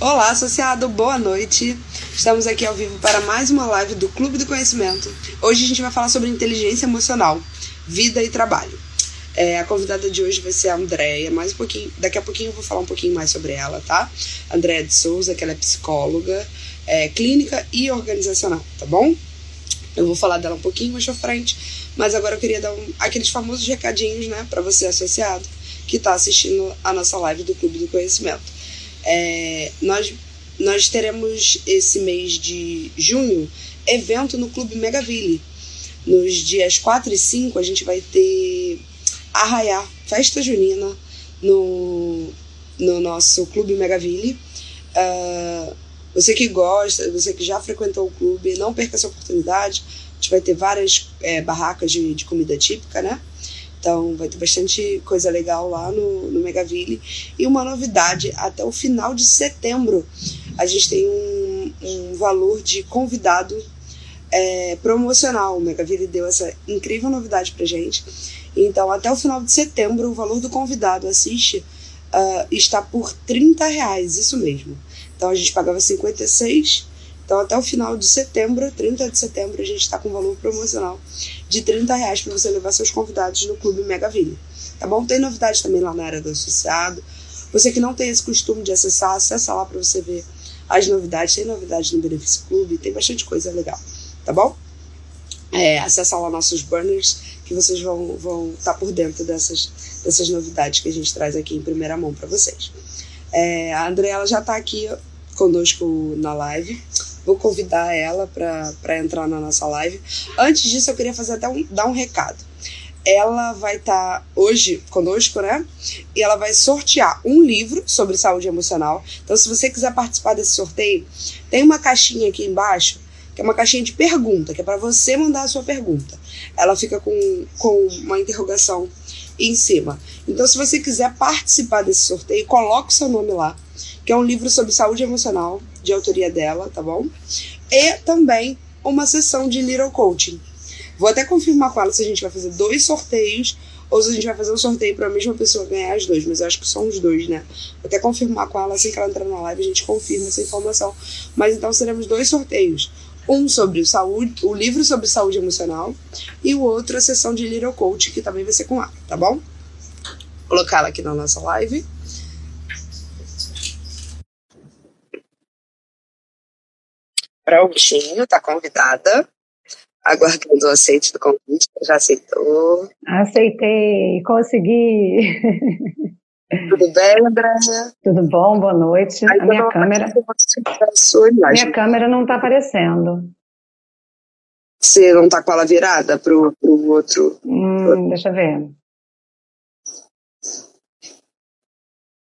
Olá, associado, boa noite. Estamos aqui ao vivo para mais uma live do Clube do Conhecimento. Hoje a gente vai falar sobre inteligência emocional, vida e trabalho. É, a convidada de hoje vai ser a Andréia, mais um pouquinho, daqui a pouquinho eu vou falar um pouquinho mais sobre ela, tá? Andréia de Souza, que ela é psicóloga, é, clínica e organizacional, tá bom? Eu vou falar dela um pouquinho mais pra frente, mas agora eu queria dar um, aqueles famosos recadinhos, né, para você associado que está assistindo a nossa live do Clube do Conhecimento. É, nós, nós teremos esse mês de junho evento no Clube Megaville. Nos dias 4 e 5 a gente vai ter Arraiá, festa junina, no, no nosso Clube Megaville. Uh, você que gosta, você que já frequentou o clube, não perca essa oportunidade. A gente vai ter várias é, barracas de, de comida típica, né? Então vai ter bastante coisa legal lá no, no Megaville. E uma novidade, até o final de setembro a gente tem um, um valor de convidado é, promocional. O Megaville deu essa incrível novidade pra gente. Então até o final de setembro o valor do convidado assiste uh, está por 30 reais, isso mesmo. Então a gente pagava 56 então, até o final de setembro, 30 de setembro, a gente está com valor promocional de 30 reais para você levar seus convidados no Clube Megaville. Tá bom? Tem novidades também lá na área do associado. Você que não tem esse costume de acessar, acessa lá para você ver as novidades. Tem novidades no Benefício Clube, tem bastante coisa legal. Tá bom? É, acessa lá nossos banners que vocês vão estar vão tá por dentro dessas, dessas novidades que a gente traz aqui em primeira mão para vocês. É, a Andrea já está aqui conosco na live. Vou convidar ela para entrar na nossa live. Antes disso, eu queria fazer até um, dar um recado. Ela vai estar tá hoje conosco, né? E ela vai sortear um livro sobre saúde emocional. Então, se você quiser participar desse sorteio, tem uma caixinha aqui embaixo que é uma caixinha de pergunta, que é para você mandar a sua pergunta. Ela fica com, com uma interrogação em cima. Então, se você quiser participar desse sorteio, coloque o seu nome lá que é um livro sobre saúde emocional, de autoria dela, tá bom? E também uma sessão de Little Coaching. Vou até confirmar com ela se a gente vai fazer dois sorteios ou se a gente vai fazer um sorteio para a mesma pessoa ganhar as duas, mas eu acho que são os dois, né? Vou até confirmar com ela assim que ela entrar na live, a gente confirma essa informação. Mas então seremos dois sorteios. Um sobre saúde, o livro sobre saúde emocional e o outro a sessão de Little Coach, que também vai ser com ela, tá bom? Vou colocar ela aqui na nossa live. Prontinho, tá convidada. Aguardando o aceite do convite, já aceitou. Aceitei, consegui. Tudo bem, Andréia? Tudo bom, boa noite. a minha câmera. A minha câmera não está aparecendo. Você não está com ela virada pro, pro outro? Hum, pro... Deixa eu ver.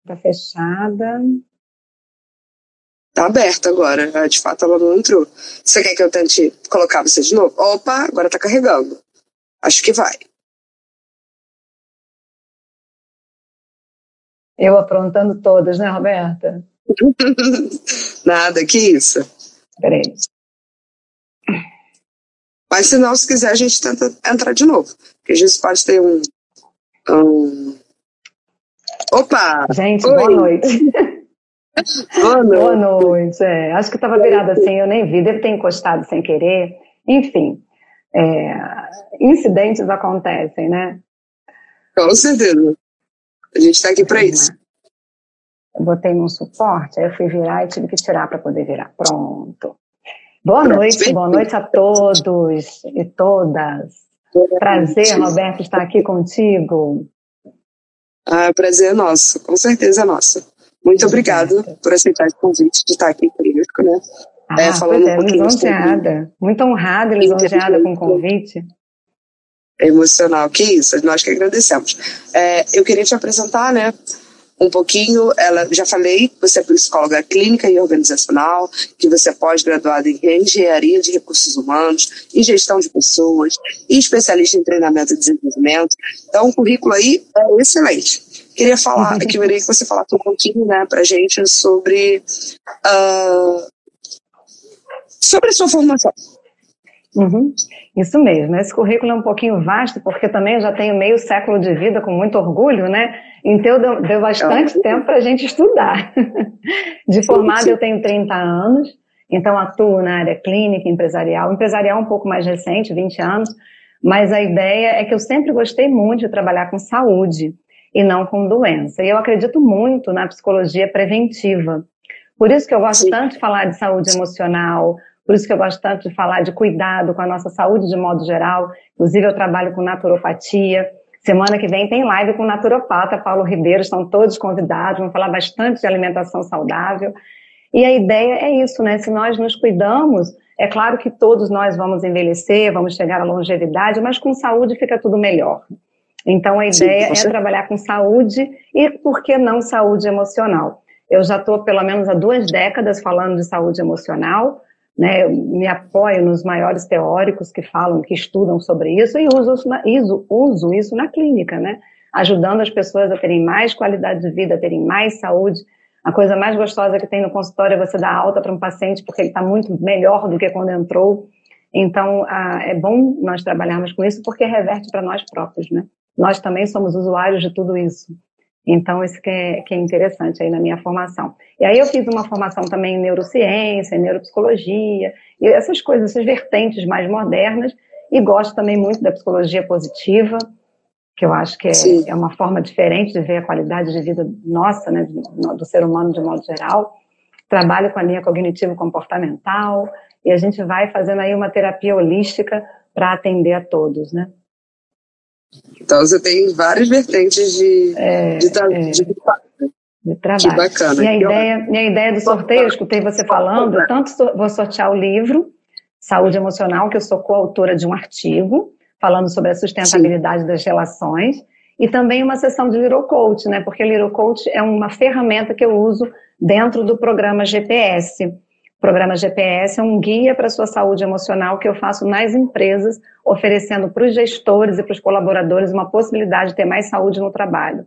Está fechada. Tá aberta agora. Né? De fato, ela não entrou. Você quer que eu tente colocar você de novo? Opa, agora tá carregando. Acho que vai. Eu aprontando todas, né, Roberta? Nada, que isso. Peraí. Mas se não, se quiser, a gente tenta entrar de novo. Porque a gente pode ter um. um... Opa! Gente, Oi. boa noite. Boa noite. Boa noite. É, acho que estava virada assim, eu nem vi, deve ter encostado sem querer. Enfim, é, incidentes acontecem, né? Com certeza. A gente está aqui para isso. Eu botei num suporte, aí eu fui virar e tive que tirar para poder virar. Pronto. Boa Pronto. noite, boa noite a todos e todas. Prazer, Roberto, estar aqui contigo. Ah, prazer é nosso, com certeza é nosso. Muito obrigada por aceitar esse convite de estar aqui conosco, né? Ah, é, falando é, um pouquinho lisonjeada. Muito honrada e lisonjeada com o convite. Emocional, que isso, nós que agradecemos. É, eu queria te apresentar, né? Um pouquinho, ela já falei, você é psicóloga clínica e organizacional, que você é pós-graduada em engenharia de recursos humanos, em gestão de pessoas, e especialista em treinamento e desenvolvimento. Então, o currículo aí é excelente. Queria falar, que queria que você falasse um pouquinho, né, pra gente sobre uh, sobre a sua formação. Uhum. Isso mesmo. Esse currículo é um pouquinho vasto, porque também eu já tenho meio século de vida com muito orgulho, né? Então deu, deu bastante tempo para a gente estudar. De formada eu tenho 30 anos, então atuo na área clínica, empresarial. Empresarial um pouco mais recente, 20 anos, mas a ideia é que eu sempre gostei muito de trabalhar com saúde e não com doença. E eu acredito muito na psicologia preventiva. Por isso que eu gosto Sim. tanto de falar de saúde emocional, por isso que eu gosto tanto de falar de cuidado com a nossa saúde de modo geral. Inclusive, eu trabalho com naturopatia. Semana que vem tem live com o naturopata Paulo Ribeiro, estão todos convidados, vamos falar bastante de alimentação saudável. E a ideia é isso, né? Se nós nos cuidamos, é claro que todos nós vamos envelhecer, vamos chegar à longevidade, mas com saúde fica tudo melhor. Então a ideia Sim, é trabalhar com saúde e, por que não, saúde emocional. Eu já estou pelo menos há duas décadas falando de saúde emocional, né, eu me apoio nos maiores teóricos que falam, que estudam sobre isso e uso isso na, uso, uso isso na clínica, né, ajudando as pessoas a terem mais qualidade de vida, a terem mais saúde. A coisa mais gostosa que tem no consultório é você dar alta para um paciente porque ele está muito melhor do que quando entrou. Então, é bom nós trabalharmos com isso porque reverte para nós próprios, né? Nós também somos usuários de tudo isso. Então, isso que é, que é interessante aí na minha formação. E aí eu fiz uma formação também em neurociência, em neuropsicologia, e essas coisas, essas vertentes mais modernas, e gosto também muito da psicologia positiva, que eu acho que é, é uma forma diferente de ver a qualidade de vida nossa, né, do, do ser humano de modo geral. Trabalho com a linha cognitivo-comportamental, e a gente vai fazendo aí uma terapia holística para atender a todos, né? Então você tem várias vertentes de, é, de, é. de, de trabalho. Que bacana. E a, ideia, e a ideia do sorteio, eu escutei você falando, tanto vou sortear o livro Saúde Emocional, que eu sou coautora de um artigo falando sobre a sustentabilidade Sim. das relações, e também uma sessão de Little Coach, né? Porque Little Coach é uma ferramenta que eu uso dentro do programa GPS programa GPS é um guia para a sua saúde emocional que eu faço nas empresas, oferecendo para os gestores e para os colaboradores uma possibilidade de ter mais saúde no trabalho.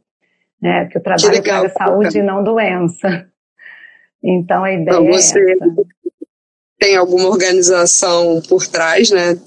Né? Que o trabalho que traga saúde e não doença. Então a ideia então, você é essa. Tem alguma organização por trás, né?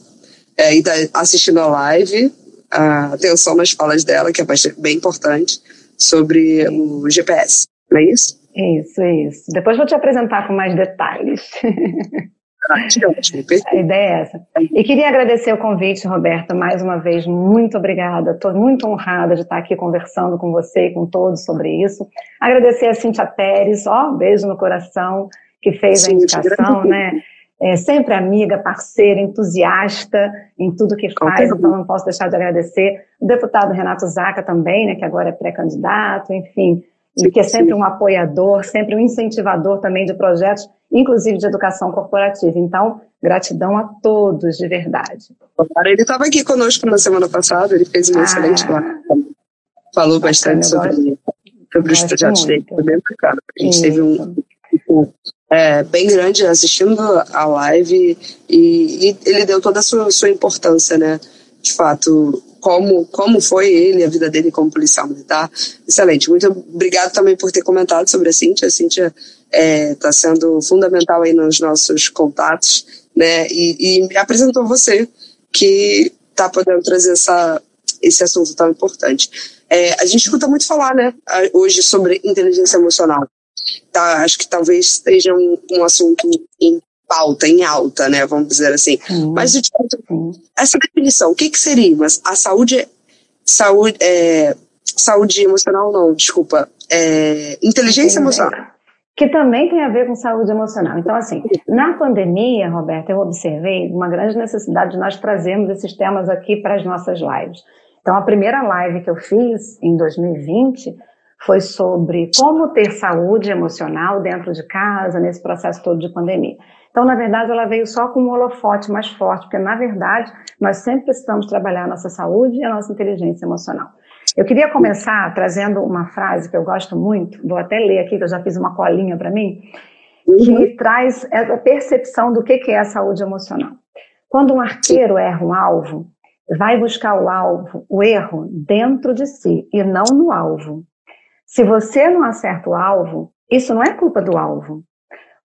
É, e está assistindo a live, a atenção nas falas dela, que é bem importante, sobre Sim. o GPS, não é isso? Isso, isso. Depois vou te apresentar com mais detalhes. A ideia é essa. E queria agradecer o convite, Roberta, mais uma vez. Muito obrigada. Estou muito honrada de estar aqui conversando com você e com todos sobre isso. Agradecer a Cintia Pérez, ó, beijo no coração, que fez Sim, a indicação, né? É sempre amiga, parceira, entusiasta em tudo que faz, então não posso deixar de agradecer. O deputado Renato Zaca também, né, que agora é pré-candidato, enfim, e que é sempre um apoiador, sempre um incentivador também de projetos, inclusive de educação corporativa. Então, gratidão a todos, de verdade. Ele estava aqui conosco na semana passada, ele fez uma ah, excelente. Falou bastante sobre, gosto, sobre os projetos muito. dele, foi bem bacana. A gente Isso. teve um grupo é, bem grande assistindo a live e, e, ele deu toda a sua, sua importância, né? De fato, como, como foi ele, a vida dele como policial militar. Excelente. Muito obrigado também por ter comentado sobre a Cíntia. A Cíntia está é, tá sendo fundamental aí nos nossos contatos, né? E, e apresentou você que está podendo trazer essa, esse assunto tão importante. É, a gente escuta muito falar, né, hoje sobre inteligência emocional. Tá, acho que talvez seja um, um assunto em pauta, em alta, né? Vamos dizer assim. Uhum. Mas de essa definição, o que, que seria? Mas a saúde, saúde, é, saúde emocional, não, desculpa, é, inteligência emocional. Que também tem a ver com saúde emocional. Então, assim, na pandemia, Roberta, eu observei uma grande necessidade de nós trazermos esses temas aqui para as nossas lives. Então, a primeira live que eu fiz em 2020 foi sobre como ter saúde emocional dentro de casa, nesse processo todo de pandemia. Então, na verdade, ela veio só com um holofote mais forte, porque, na verdade, nós sempre precisamos trabalhar a nossa saúde e a nossa inteligência emocional. Eu queria começar trazendo uma frase que eu gosto muito, vou até ler aqui, que eu já fiz uma colinha para mim, que uhum. traz a percepção do que é a saúde emocional. Quando um arqueiro erra um alvo, vai buscar o alvo, o erro, dentro de si e não no alvo. Se você não acerta o alvo, isso não é culpa do alvo,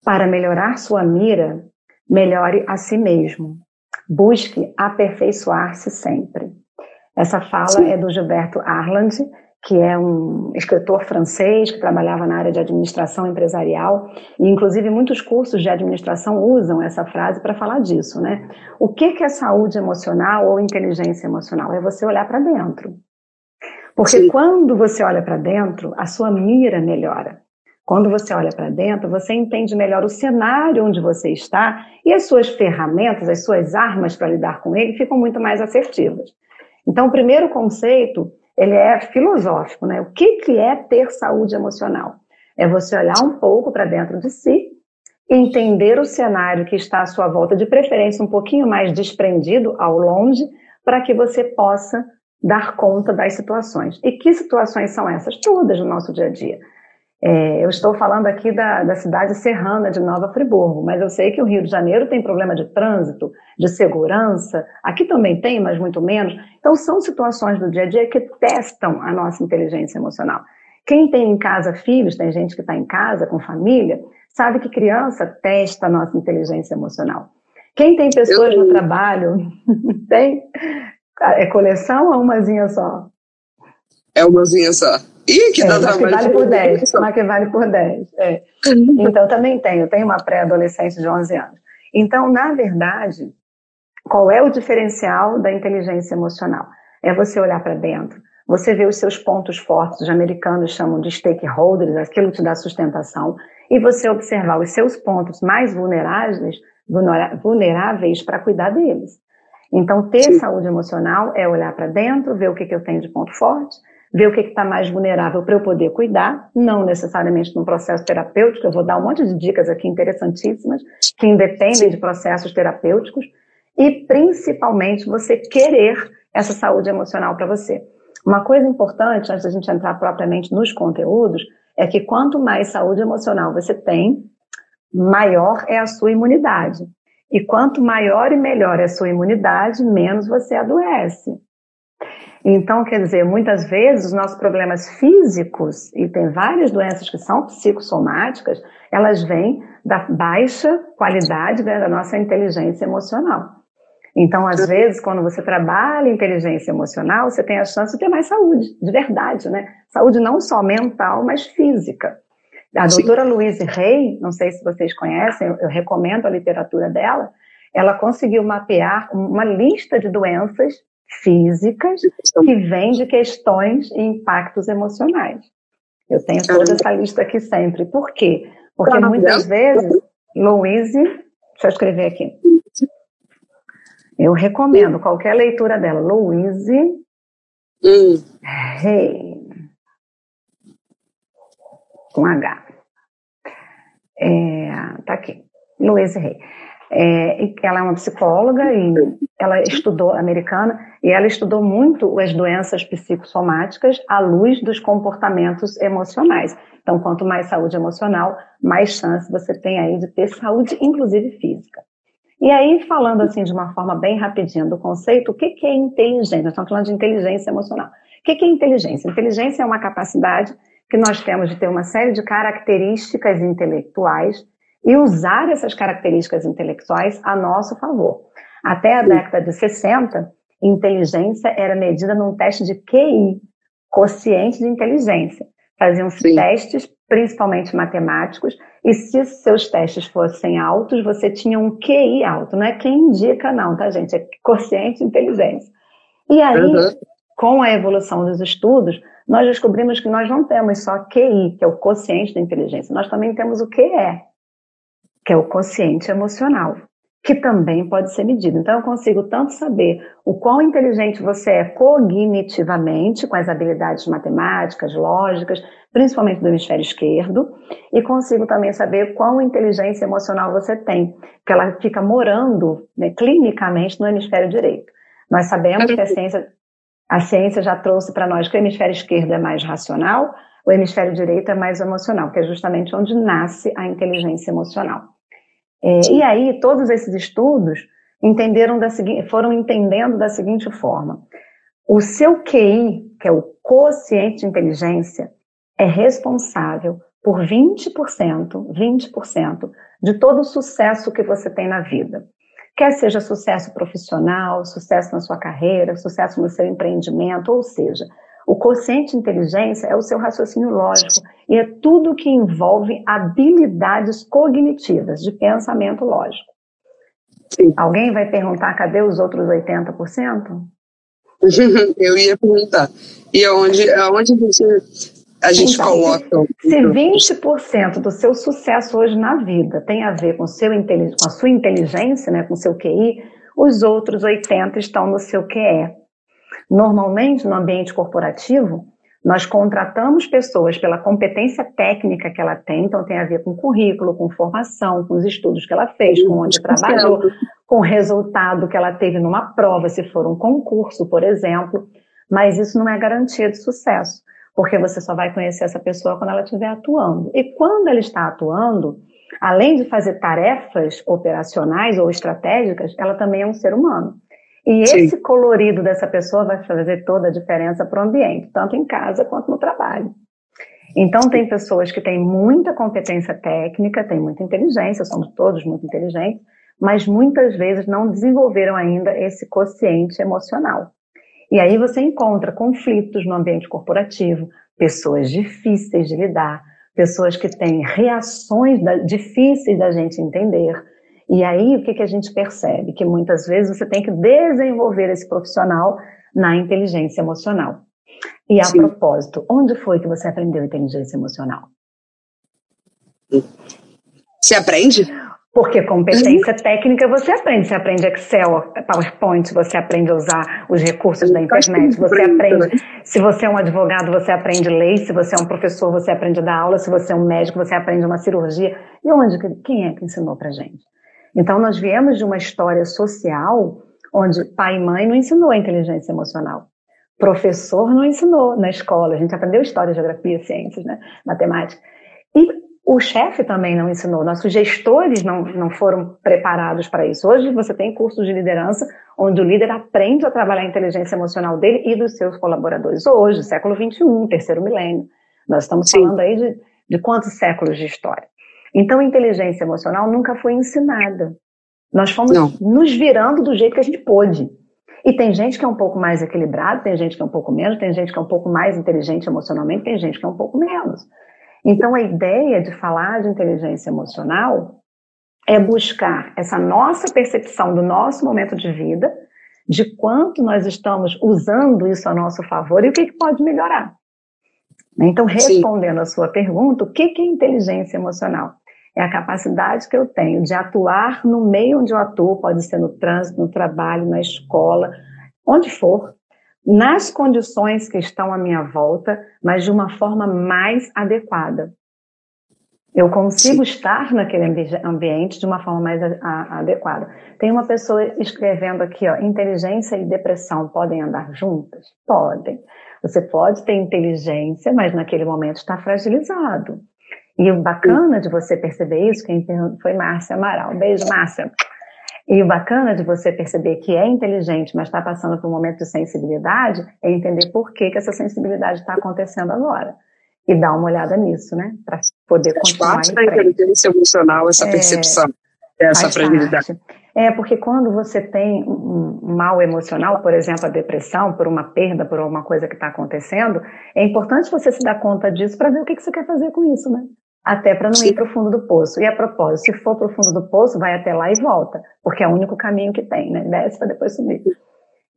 para melhorar sua mira, melhore a si mesmo. Busque aperfeiçoar-se sempre. Essa fala Sim. é do Gilberto Arland, que é um escritor francês que trabalhava na área de administração empresarial e inclusive muitos cursos de administração usam essa frase para falar disso, né? O que que é saúde emocional ou inteligência emocional? É você olhar para dentro. Porque Sim. quando você olha para dentro, a sua mira melhora. Quando você olha para dentro, você entende melhor o cenário onde você está e as suas ferramentas, as suas armas para lidar com ele ficam muito mais assertivas. Então, o primeiro conceito ele é filosófico, né? O que, que é ter saúde emocional? É você olhar um pouco para dentro de si, entender o cenário que está à sua volta, de preferência um pouquinho mais desprendido, ao longe, para que você possa dar conta das situações. E que situações são essas? Todas no nosso dia a dia. É, eu estou falando aqui da, da, cidade serrana de Nova Friburgo, mas eu sei que o Rio de Janeiro tem problema de trânsito, de segurança, aqui também tem, mas muito menos. Então, são situações do dia a dia que testam a nossa inteligência emocional. Quem tem em casa filhos, tem gente que está em casa com família, sabe que criança testa a nossa inteligência emocional. Quem tem pessoas eu... no trabalho, tem. É coleção ou umazinha só? É umazinha só. Ih, que é, dá mas que vale por 10. Mas que vale por 10. É. Então, também tenho. Tenho uma pré-adolescente de 11 anos. Então, na verdade, qual é o diferencial da inteligência emocional? É você olhar para dentro. Você vê os seus pontos fortes, os americanos chamam de stakeholders, aquilo que te dá sustentação, e você observar os seus pontos mais vulneráveis, vulneráveis para cuidar deles. Então, ter Sim. saúde emocional é olhar para dentro, ver o que, que eu tenho de ponto forte, ver o que está mais vulnerável para eu poder cuidar, não necessariamente num processo terapêutico, eu vou dar um monte de dicas aqui interessantíssimas, que independem de processos terapêuticos, e principalmente você querer essa saúde emocional para você. Uma coisa importante, antes da gente entrar propriamente nos conteúdos, é que quanto mais saúde emocional você tem, maior é a sua imunidade. E quanto maior e melhor é a sua imunidade, menos você adoece. Então, quer dizer, muitas vezes os nossos problemas físicos, e tem várias doenças que são psicossomáticas, elas vêm da baixa qualidade da nossa inteligência emocional. Então, às vezes, quando você trabalha inteligência emocional, você tem a chance de ter mais saúde, de verdade, né? Saúde não só mental, mas física. A doutora Louise Rey, não sei se vocês conhecem, eu, eu recomendo a literatura dela, ela conseguiu mapear uma lista de doenças físicas que vêm de questões e impactos emocionais. Eu tenho toda essa lista aqui sempre. Por quê? Porque muitas vezes, Louise, deixa eu escrever aqui. Eu recomendo qualquer leitura dela. Louise hum. Com H. É, tá aqui. Louise Rey. É, ela é uma psicóloga e ela estudou americana e ela estudou muito as doenças psicossomáticas à luz dos comportamentos emocionais. Então, quanto mais saúde emocional, mais chance você tem aí de ter saúde, inclusive física. E aí, falando assim de uma forma bem rapidinha do conceito, o que, é inteligência? Nós estamos falando de inteligência emocional. O que é inteligência? Inteligência é uma capacidade que nós temos de ter uma série de características intelectuais e usar essas características intelectuais a nosso favor. Até a década de 60, inteligência era medida num teste de QI, quociente de inteligência. Faziam-se testes, principalmente matemáticos, e se seus testes fossem altos, você tinha um QI alto. Não é quem indica, não, tá, gente? É quociente de inteligência. E aí, uhum. com a evolução dos estudos, nós descobrimos que nós não temos só QI, que é o quociente da inteligência, nós também temos o QE, que é o consciente emocional, que também pode ser medido. Então, eu consigo tanto saber o quão inteligente você é cognitivamente, com as habilidades matemáticas, lógicas, principalmente do hemisfério esquerdo, e consigo também saber quão inteligência emocional você tem, que ela fica morando né, clinicamente no hemisfério direito. Nós sabemos que a ciência, a ciência já trouxe para nós que o hemisfério esquerdo é mais racional, o hemisfério direito é mais emocional, que é justamente onde nasce a inteligência emocional. É, e aí, todos esses estudos entenderam da seguinte, foram entendendo da seguinte forma: o seu QI, que é o quociente de inteligência, é responsável por 20%, 20% de todo o sucesso que você tem na vida. Quer seja sucesso profissional, sucesso na sua carreira, sucesso no seu empreendimento, ou seja, o quociente de inteligência é o seu raciocínio lógico e é tudo que envolve habilidades cognitivas de pensamento lógico. Sim. Alguém vai perguntar cadê os outros 80%? Eu ia perguntar. E aonde, aonde você a gente então, coloca. Se 20% do seu sucesso hoje na vida tem a ver com, seu, com a sua inteligência, né, com o seu QI, os outros 80% estão no seu QE. Normalmente, no ambiente corporativo, nós contratamos pessoas pela competência técnica que ela tem, então tem a ver com currículo, com formação, com os estudos que ela fez, com onde trabalhou, com o resultado que ela teve numa prova, se for um concurso, por exemplo. Mas isso não é garantia de sucesso porque você só vai conhecer essa pessoa quando ela estiver atuando. E quando ela está atuando, além de fazer tarefas operacionais ou estratégicas, ela também é um ser humano. E Sim. esse colorido dessa pessoa vai fazer toda a diferença para o ambiente, tanto em casa quanto no trabalho. Então, tem pessoas que têm muita competência técnica, têm muita inteligência, somos todos muito inteligentes, mas muitas vezes não desenvolveram ainda esse quociente emocional. E aí você encontra conflitos no ambiente corporativo, pessoas difíceis de lidar, pessoas que têm reações da, difíceis da gente entender. E aí o que, que a gente percebe? Que muitas vezes você tem que desenvolver esse profissional na inteligência emocional. E a Sim. propósito, onde foi que você aprendeu inteligência emocional? Você aprende? Porque competência técnica você aprende. Você aprende Excel, PowerPoint, você aprende a usar os recursos da internet, você aprende. Se você é um advogado, você aprende lei. Se você é um professor, você aprende a dar aula. Se você é um médico, você aprende uma cirurgia. E onde? Quem é que ensinou pra gente? Então, nós viemos de uma história social onde pai e mãe não ensinou a inteligência emocional. Professor não ensinou na escola. A gente aprendeu história, geografia, ciências, né? matemática. E o chefe também não ensinou, nossos gestores não, não foram preparados para isso. Hoje você tem cursos de liderança onde o líder aprende a trabalhar a inteligência emocional dele e dos seus colaboradores. Hoje, século XXI, terceiro milênio. Nós estamos Sim. falando aí de, de quantos séculos de história. Então, a inteligência emocional nunca foi ensinada. Nós fomos não. nos virando do jeito que a gente pôde. E tem gente que é um pouco mais equilibrado, tem gente que é um pouco menos, tem gente que é um pouco mais inteligente emocionalmente, tem gente que é um pouco menos. Então, a ideia de falar de inteligência emocional é buscar essa nossa percepção do nosso momento de vida, de quanto nós estamos usando isso a nosso favor e o que, que pode melhorar. Então, respondendo Sim. a sua pergunta, o que, que é inteligência emocional? É a capacidade que eu tenho de atuar no meio onde eu atuo, pode ser no trânsito, no trabalho, na escola, onde for, nas condições que estão à minha volta, mas de uma forma mais adequada. Eu consigo estar naquele ambiente de uma forma mais adequada. Tem uma pessoa escrevendo aqui, ó, inteligência e depressão podem andar juntas? Podem. Você pode ter inteligência, mas naquele momento está fragilizado. E o bacana de você perceber isso, quem foi Márcia Amaral. Beijo, Márcia. E o bacana de você perceber que é inteligente, mas está passando por um momento de sensibilidade, é entender por que, que essa sensibilidade está acontecendo agora. E dar uma olhada nisso, né? Para poder faz continuar parte da inteligência emocional, essa é, percepção, essa fragilidade. É, porque quando você tem um mal emocional, por exemplo, a depressão, por uma perda, por alguma coisa que está acontecendo, é importante você se dar conta disso para ver o que, que você quer fazer com isso, né? Até para não Sim. ir para o fundo do poço. E a propósito, se for para o fundo do poço, vai até lá e volta, porque é o único caminho que tem, né? Desce para depois subir.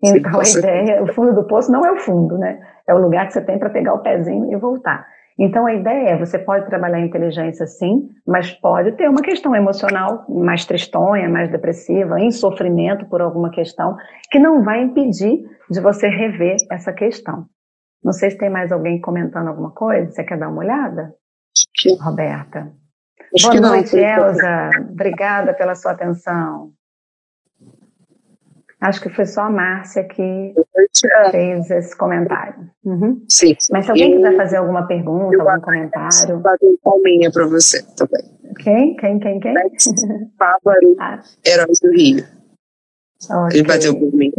Então Sim, a ideia, o fundo do poço não é o fundo, né? É o lugar que você tem para pegar o pezinho e voltar. Então a ideia é, você pode trabalhar a inteligência sim, mas pode ter uma questão emocional mais tristonha, mais depressiva, em sofrimento por alguma questão, que não vai impedir de você rever essa questão. Não sei se tem mais alguém comentando alguma coisa, você quer dar uma olhada? Roberta. Acho Boa noite, Elza. Obrigada pela sua atenção. Acho que foi só a Márcia que fez esse comentário. Uhum. Sim. Mas se alguém quiser fazer alguma pergunta, algum comentário. Bater palminha para você também. Quem? Quem, quem, quem? Bárbaro, ah. Heróis do Rio. Okay. Ele bateu palminha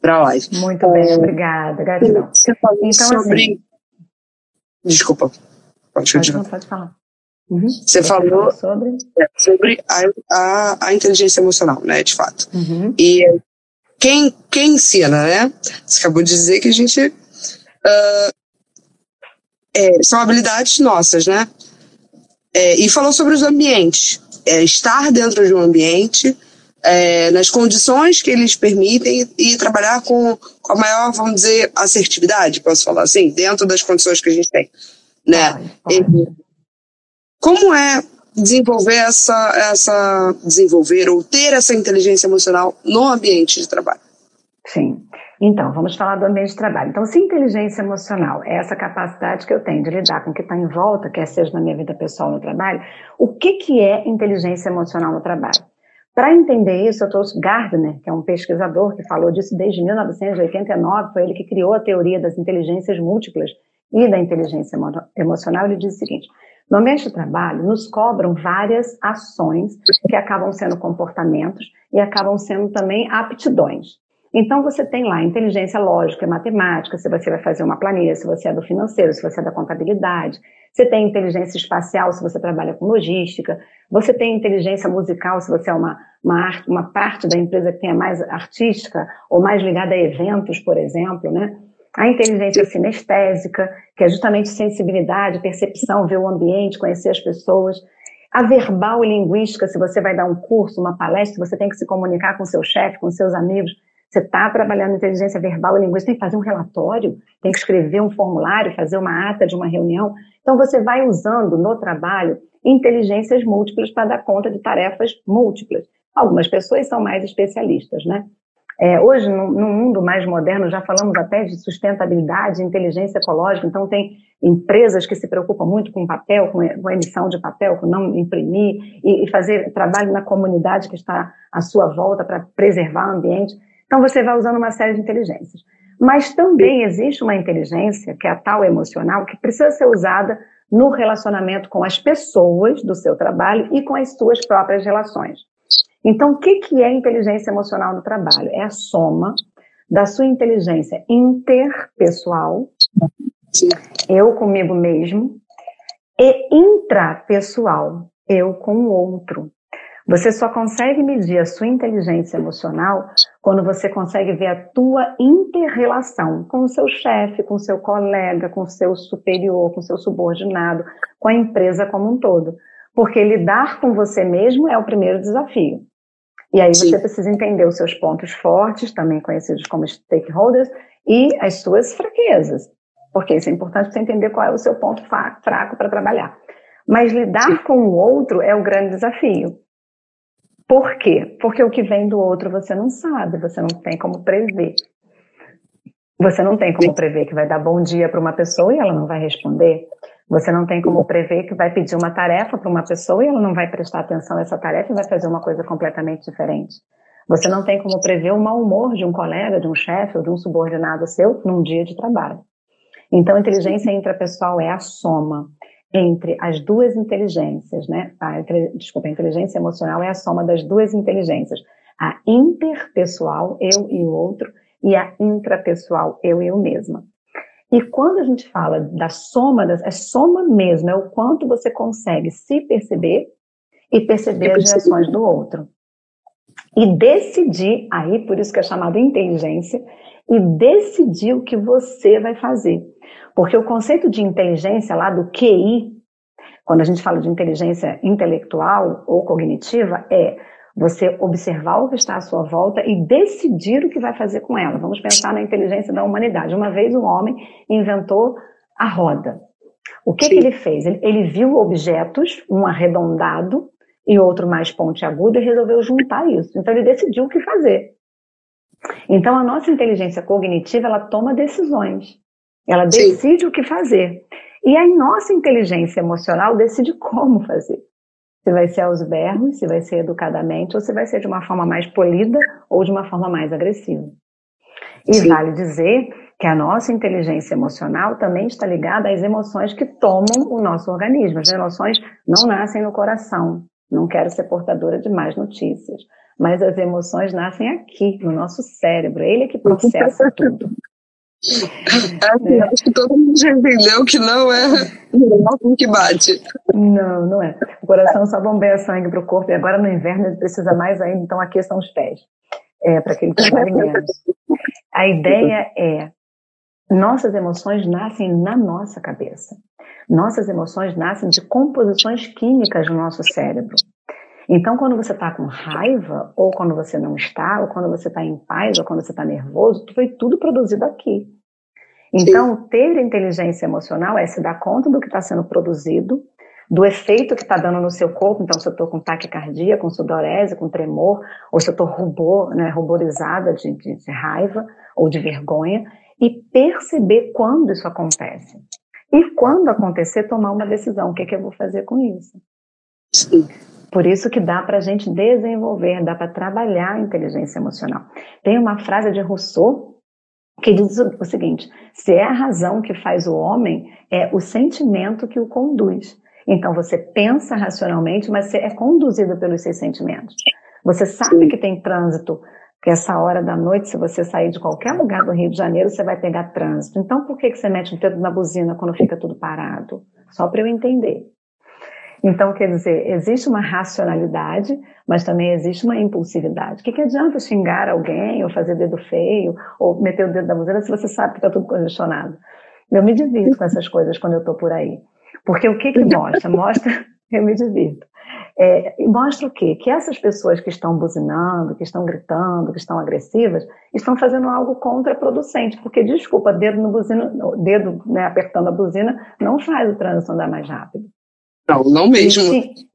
para a live. Muito bem, obrigada. Gratidão. Então, sobre... Assim, Desculpa. Pode, pode, não, pode falar. Uhum. Você, Você falou sobre, é, sobre a, a, a, inteligência emocional, né, de fato. Uhum. E quem, quem ensina, né? Você acabou de dizer que a gente. Uh, é, são habilidades nossas, né? É, e falou sobre os ambientes. É, estar dentro de um ambiente, é, nas condições que eles permitem e trabalhar com, com, a maior, vamos dizer, assertividade, posso falar assim, dentro das condições que a gente tem. Né? como é desenvolver essa, essa desenvolver ou ter essa inteligência emocional no ambiente de trabalho? Sim. Então, vamos falar do ambiente de trabalho. Então, se inteligência emocional é essa capacidade que eu tenho de lidar com o que está em volta, quer seja na minha vida pessoal ou no trabalho, o que, que é inteligência emocional no trabalho? Para entender isso, eu trouxe Gardner, que é um pesquisador que falou disso desde 1989, foi ele que criou a teoria das inteligências múltiplas e da inteligência emocional. Ele diz o seguinte: no ambiente de trabalho, nos cobram várias ações que acabam sendo comportamentos e acabam sendo também aptidões. Então, você tem lá inteligência lógica e matemática, se você vai fazer uma planilha, se você é do financeiro, se você é da contabilidade. Você tem inteligência espacial, se você trabalha com logística. Você tem inteligência musical, se você é uma, uma, uma parte da empresa que tenha mais artística ou mais ligada a eventos, por exemplo, né? A inteligência sinestésica, que é justamente sensibilidade, percepção, ver o ambiente, conhecer as pessoas. A verbal e linguística, se você vai dar um curso, uma palestra, você tem que se comunicar com seu chefe, com seus amigos. Você está trabalhando inteligência verbal e linguística, tem que fazer um relatório, tem que escrever um formulário, fazer uma ata de uma reunião. Então, você vai usando no trabalho inteligências múltiplas para dar conta de tarefas múltiplas. Algumas pessoas são mais especialistas, né? É, hoje, no, no, mundo mais moderno, já falamos até de sustentabilidade, inteligência ecológica, então tem empresas que se preocupam muito com papel, com, com emissão de papel, com não imprimir, e, e fazer trabalho na comunidade que está à sua volta para preservar o ambiente. Então você vai usando uma série de inteligências. Mas também existe uma inteligência, que é a tal emocional, que precisa ser usada no relacionamento com as pessoas do seu trabalho e com as suas próprias relações. Então, o que, que é inteligência emocional no trabalho? É a soma da sua inteligência interpessoal, eu comigo mesmo, e intrapessoal, eu com o outro. Você só consegue medir a sua inteligência emocional quando você consegue ver a tua interrelação com o seu chefe, com o seu colega, com o seu superior, com o seu subordinado, com a empresa como um todo. Porque lidar com você mesmo é o primeiro desafio. E aí Sim. você precisa entender os seus pontos fortes, também conhecidos como stakeholders, e as suas fraquezas. Porque isso é importante para você entender qual é o seu ponto fraco para trabalhar. Mas lidar Sim. com o outro é o grande desafio. Por quê? Porque o que vem do outro você não sabe, você não tem como prever. Você não tem como prever que vai dar bom dia para uma pessoa e ela não vai responder. Você não tem como prever que vai pedir uma tarefa para uma pessoa e ela não vai prestar atenção a essa tarefa e vai fazer uma coisa completamente diferente. Você não tem como prever o mau humor de um colega, de um chefe ou de um subordinado seu num dia de trabalho. Então, inteligência intrapessoal é a soma entre as duas inteligências, né? A, desculpa, a inteligência emocional é a soma das duas inteligências. A interpessoal, eu e o outro, e a intrapessoal, eu e eu mesma. E quando a gente fala da soma, das, é soma mesmo, é o quanto você consegue se perceber e perceber as reações do outro. E decidir, aí por isso que é chamado inteligência, e decidir o que você vai fazer. Porque o conceito de inteligência lá do QI, quando a gente fala de inteligência intelectual ou cognitiva, é você observar o que está à sua volta e decidir o que vai fazer com ela. Vamos pensar na inteligência da humanidade. Uma vez um homem inventou a roda. O que, que ele fez? Ele, ele viu objetos, um arredondado e outro mais pontiagudo, e resolveu juntar isso. Então ele decidiu o que fazer. Então, a nossa inteligência cognitiva, ela toma decisões. Ela decide Sim. o que fazer. E a nossa inteligência emocional decide como fazer. Se vai ser aos berros, se vai ser educadamente, ou se vai ser de uma forma mais polida ou de uma forma mais agressiva. E Sim. vale dizer que a nossa inteligência emocional também está ligada às emoções que tomam o nosso organismo. As emoções não nascem no coração. Não quero ser portadora de mais notícias mas as emoções nascem aqui, no nosso cérebro. Ele é que processa tudo. É, acho que todo mundo já entendeu que não é o que bate. Não, não é. O coração só bombeia sangue para o corpo e agora no inverno ele precisa mais ainda, então aqui são os pés, é, para que ele menos. A ideia é, nossas emoções nascem na nossa cabeça. Nossas emoções nascem de composições químicas no nosso cérebro. Então, quando você está com raiva, ou quando você não está, ou quando você está em paz, ou quando você está nervoso, foi tudo produzido aqui. Então, Sim. ter inteligência emocional é se dar conta do que está sendo produzido, do efeito que está dando no seu corpo. Então, se eu estou com taquicardia, com sudorese, com tremor, ou se eu estou rubor, né, ruborizada de, de, de raiva ou de vergonha, e perceber quando isso acontece. E quando acontecer, tomar uma decisão. O que, é que eu vou fazer com isso? Sim. Por isso que dá para a gente desenvolver, dá para trabalhar a inteligência emocional. Tem uma frase de Rousseau que diz o seguinte: se é a razão que faz o homem, é o sentimento que o conduz. Então você pensa racionalmente, mas você é conduzido pelos seus sentimentos. Você sabe que tem trânsito, que essa hora da noite, se você sair de qualquer lugar do Rio de Janeiro, você vai pegar trânsito. Então por que, que você mete o dedo na buzina quando fica tudo parado? Só para eu entender. Então, quer dizer, existe uma racionalidade, mas também existe uma impulsividade. O que, que adianta xingar alguém, ou fazer dedo feio, ou meter o dedo da buzina se você sabe que está tudo congestionado? Eu me divirto com essas coisas quando eu estou por aí. Porque o que, que mostra? Mostra, eu me divirto. É, mostra o quê? Que essas pessoas que estão buzinando, que estão gritando, que estão agressivas, estão fazendo algo contraproducente. Porque, desculpa, dedo no buzina, dedo né, apertando a buzina não faz o trânsito andar mais rápido. Não, não mesmo.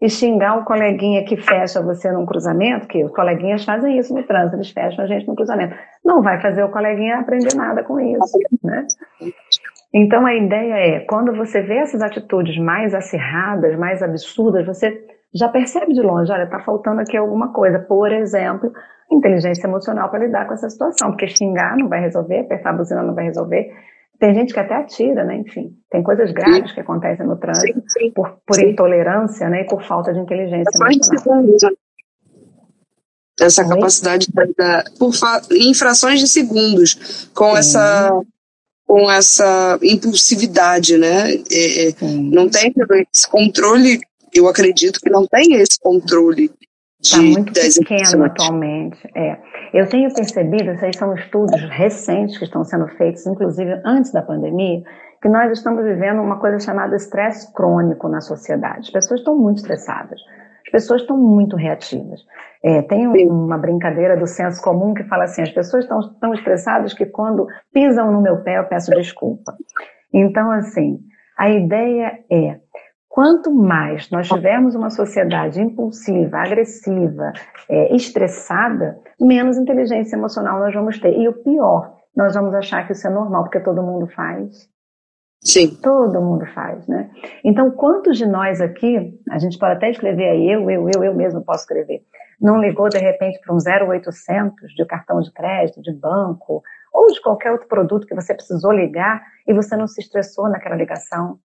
E, xingar um coleguinha que fecha você num cruzamento, que os coleguinhas fazem isso no trânsito, eles fecham a gente no cruzamento. Não vai fazer o coleguinha aprender nada com isso, né? Então a ideia é, quando você vê essas atitudes mais acirradas, mais absurdas, você já percebe de longe, olha, está faltando aqui alguma coisa. Por exemplo, inteligência emocional para lidar com essa situação, porque xingar não vai resolver, apertar a buzina não vai resolver. Tem gente que até atira, né? Enfim, tem coisas graves sim. que acontecem no trânsito sim, sim. por, por intolerância, né? E por falta de inteligência. Essa Oi? capacidade da, por infrações de segundos, com essa com essa impulsividade, né? É, é não tem esse controle. Eu acredito que não tem esse controle Está muito pequeno atualmente. É. Eu tenho percebido, esses são estudos recentes que estão sendo feitos, inclusive antes da pandemia, que nós estamos vivendo uma coisa chamada estresse crônico na sociedade. As pessoas estão muito estressadas, as pessoas estão muito reativas. É, tem uma brincadeira do senso comum que fala assim: as pessoas estão tão estressadas que quando pisam no meu pé eu peço desculpa. Então, assim, a ideia é Quanto mais nós tivermos uma sociedade impulsiva, agressiva, é, estressada, menos inteligência emocional nós vamos ter. E o pior, nós vamos achar que isso é normal, porque todo mundo faz. Sim. Todo mundo faz, né? Então, quantos de nós aqui, a gente pode até escrever aí, eu, eu, eu, eu mesmo posso escrever, não ligou de repente para um 0800 de cartão de crédito, de banco, ou de qualquer outro produto que você precisou ligar e você não se estressou naquela ligação?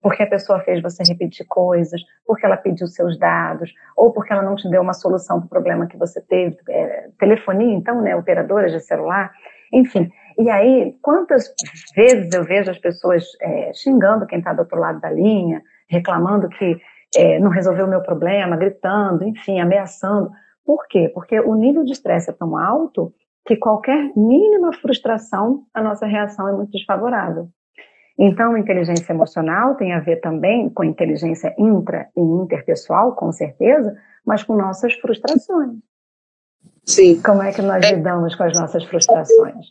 Porque a pessoa fez você repetir coisas, porque ela pediu seus dados, ou porque ela não te deu uma solução para o problema que você teve. É, telefonia, então, né, operadoras de celular, enfim. E aí, quantas vezes eu vejo as pessoas é, xingando quem está do outro lado da linha, reclamando que é, não resolveu o meu problema, gritando, enfim, ameaçando. Por quê? Porque o nível de estresse é tão alto que qualquer mínima frustração, a nossa reação é muito desfavorável. Então, inteligência emocional tem a ver também com inteligência intra e interpessoal, com certeza, mas com nossas frustrações. Sim. Como é que nós é. lidamos com as nossas frustrações?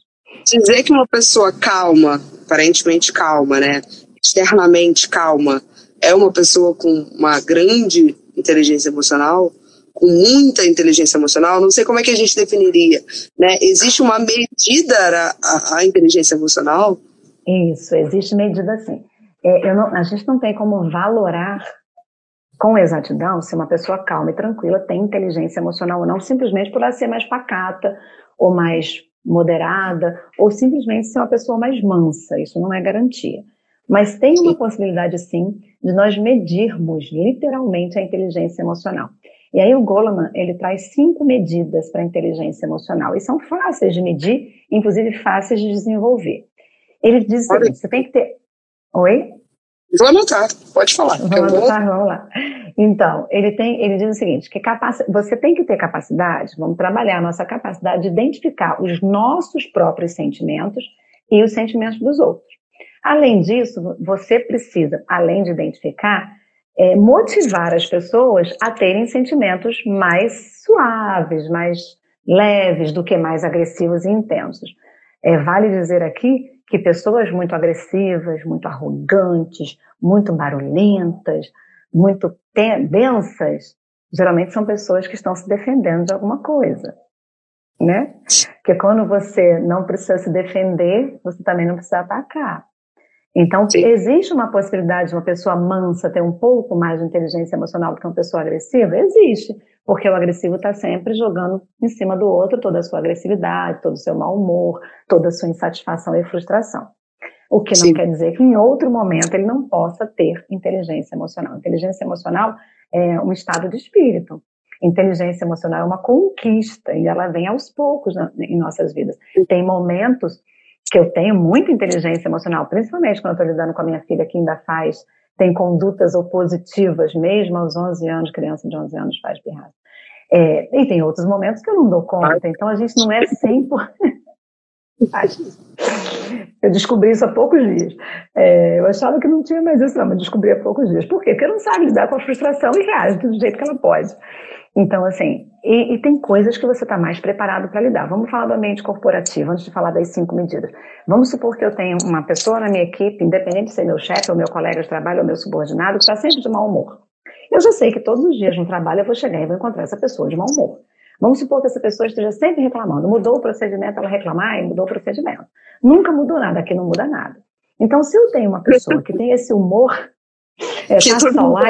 Dizer que uma pessoa calma, aparentemente calma, né? Externamente calma, é uma pessoa com uma grande inteligência emocional, com muita inteligência emocional, não sei como é que a gente definiria, né? Existe uma medida à, à inteligência emocional? Isso, existe medida assim. É, não, a gente não tem como valorar com exatidão se uma pessoa calma e tranquila tem inteligência emocional ou não, simplesmente por ela ser mais pacata ou mais moderada, ou simplesmente ser uma pessoa mais mansa. Isso não é garantia. Mas tem uma possibilidade, sim, de nós medirmos literalmente a inteligência emocional. E aí o Goleman, ele traz cinco medidas para a inteligência emocional. E são fáceis de medir, inclusive fáceis de desenvolver. Ele diz o seguinte: você tem que ter. Oi? Vou anotar, pode falar. Vamos anotar, vou... vamos lá. Então, ele, tem, ele diz o seguinte: que capac... você tem que ter capacidade, vamos trabalhar a nossa capacidade de identificar os nossos próprios sentimentos e os sentimentos dos outros. Além disso, você precisa, além de identificar, é, motivar as pessoas a terem sentimentos mais suaves, mais leves do que mais agressivos e intensos. É, vale dizer aqui que pessoas muito agressivas, muito arrogantes, muito barulhentas, muito densas, geralmente são pessoas que estão se defendendo de alguma coisa, né? Porque quando você não precisa se defender, você também não precisa atacar. Então, Sim. existe uma possibilidade de uma pessoa mansa ter um pouco mais de inteligência emocional do que uma pessoa agressiva? Existe, porque o agressivo está sempre jogando em cima do outro toda a sua agressividade, todo o seu mau humor, toda a sua insatisfação e frustração. O que não quer dizer que em outro momento ele não possa ter inteligência emocional. Inteligência emocional é um estado de espírito. Inteligência emocional é uma conquista e ela vem aos poucos na, em nossas vidas. Tem momentos que eu tenho muita inteligência emocional, principalmente quando eu estou lidando com a minha filha que ainda faz, tem condutas opositivas, mesmo aos 11 anos, criança de 11 anos faz pirraça. É, e tem outros momentos que eu não dou conta, então a gente não é 100%. eu descobri isso há poucos dias. É, eu achava que não tinha mais isso, não, mas descobri há poucos dias. Por quê? Porque não sabe lidar com a frustração e reage do jeito que ela pode. Então, assim, e, e tem coisas que você está mais preparado para lidar. Vamos falar do ambiente corporativo, antes de falar das cinco medidas. Vamos supor que eu tenho uma pessoa na minha equipe, independente de ser meu chefe, ou meu colega de trabalho, ou meu subordinado, que está sempre de mau humor. Eu já sei que todos os dias no trabalho eu vou chegar e vou encontrar essa pessoa de mau humor. Vamos supor que essa pessoa esteja sempre reclamando. Mudou o procedimento, ela reclamar e mudou o procedimento. Nunca mudou nada, aqui não muda nada. Então, se eu tenho uma pessoa que tem esse humor, é, tá só lá,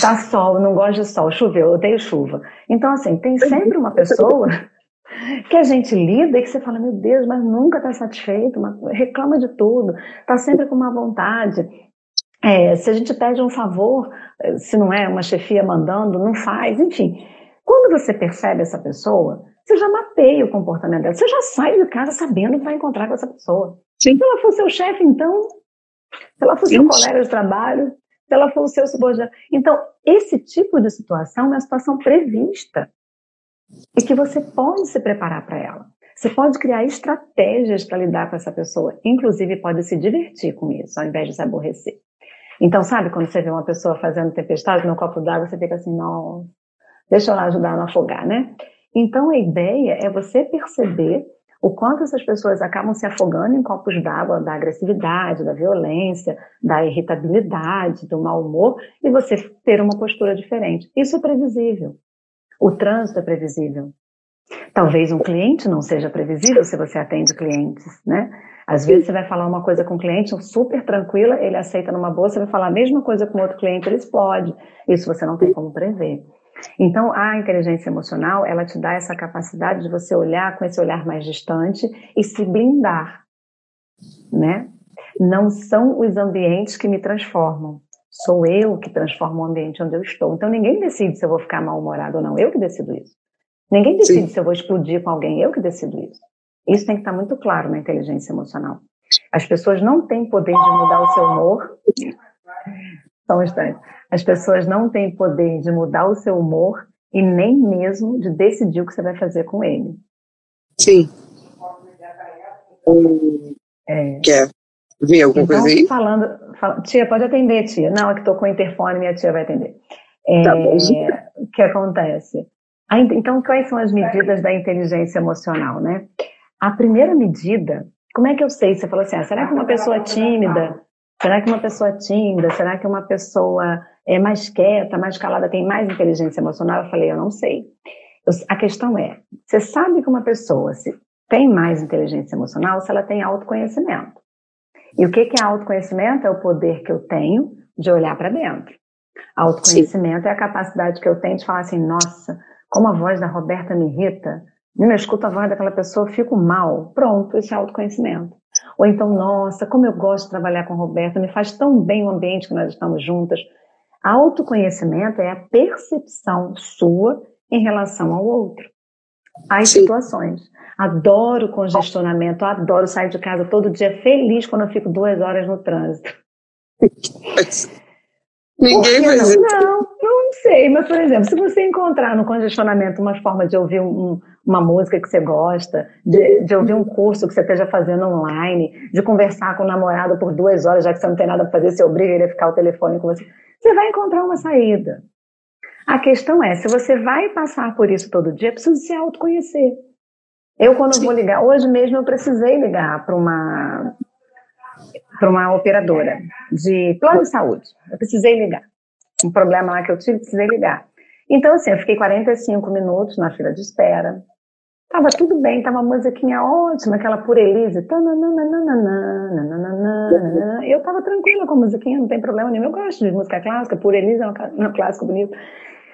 Tá sol, não gosto de sol, choveu, eu odeio chuva. Então, assim, tem sempre uma pessoa que a gente lida e que você fala, meu Deus, mas nunca está satisfeito, reclama de tudo, está sempre com uma vontade. É, se a gente pede um favor, se não é uma chefia mandando, não faz, enfim. Quando você percebe essa pessoa, você já mapeia o comportamento dela, você já sai de casa sabendo que vai encontrar com essa pessoa. Sim. Se ela for seu chefe, então, se ela for seu colega de trabalho, ela for o seu subordinado. Então, esse tipo de situação é uma situação prevista e que você pode se preparar para ela. Você pode criar estratégias para lidar com essa pessoa, inclusive pode se divertir com isso, ao invés de se aborrecer. Então, sabe quando você vê uma pessoa fazendo tempestade no copo d'água, você fica assim, não, deixa eu lá ajudar a não afogar, né? Então, a ideia é você perceber o quanto essas pessoas acabam se afogando em copos d'água da agressividade, da violência, da irritabilidade, do mau humor, e você ter uma postura diferente. Isso é previsível. O trânsito é previsível. Talvez um cliente não seja previsível se você atende clientes, né? Às vezes você vai falar uma coisa com um cliente super tranquila, ele aceita numa boa, você vai falar a mesma coisa com outro cliente, ele explode. Isso você não tem como prever. Então, a inteligência emocional, ela te dá essa capacidade de você olhar com esse olhar mais distante e se blindar, né? Não são os ambientes que me transformam, sou eu que transformo o ambiente onde eu estou. Então, ninguém decide se eu vou ficar mal-humorado ou não, eu que decido isso. Ninguém decide Sim. se eu vou explodir com alguém, eu que decido isso. Isso tem que estar muito claro na inteligência emocional. As pessoas não têm poder de mudar o seu humor. Só um instante. As pessoas não têm poder de mudar o seu humor e nem mesmo de decidir o que você vai fazer com ele. Sim. É. Quer ver alguma então, coisa aí? Falando, fala, tia, pode atender, tia. Não, é que estou com o interfone, minha tia vai atender. É, tá bom. O que acontece? Então, quais são as medidas da inteligência emocional, né? A primeira medida, como é que eu sei? Você falou assim, ah, será que uma pessoa tímida Será que uma pessoa tímida, será que uma pessoa é mais quieta, mais calada, tem mais inteligência emocional? Eu falei, eu não sei. Eu, a questão é, você sabe que uma pessoa se tem mais inteligência emocional se ela tem autoconhecimento. E o que, que é autoconhecimento? É o poder que eu tenho de olhar para dentro. Autoconhecimento Sim. é a capacidade que eu tenho de falar assim, nossa, como a voz da Roberta me irrita, eu escuto a voz daquela pessoa, fico mal. Pronto, isso é autoconhecimento. Ou então, nossa, como eu gosto de trabalhar com Roberta, me faz tão bem o ambiente que nós estamos juntas. Autoconhecimento é a percepção sua em relação ao outro. as Sim. situações. Adoro congestionamento, adoro sair de casa todo dia feliz quando eu fico duas horas no trânsito. Ninguém vai não? não, não sei, mas por exemplo, se você encontrar no congestionamento uma forma de ouvir um, uma música que você gosta, de, de, ouvir um curso que você esteja fazendo online, de conversar com o namorado por duas horas, já que você não tem nada para fazer, você obriga ele a ficar ao telefone com você, você vai encontrar uma saída. A questão é, se você vai passar por isso todo dia, precisa se autoconhecer. Eu, quando Sim. vou ligar, hoje mesmo eu precisei ligar para uma para uma operadora de plano de saúde. Eu precisei ligar. Um problema lá que eu tive, precisei ligar. Então, assim, eu fiquei 45 minutos na fila de espera. Tava tudo bem, tava uma musiquinha ótima, aquela por Elise. Eu tava tranquila com a musiquinha, não tem problema nenhum. Eu gosto de música clássica, por Elise é um clássico bonito.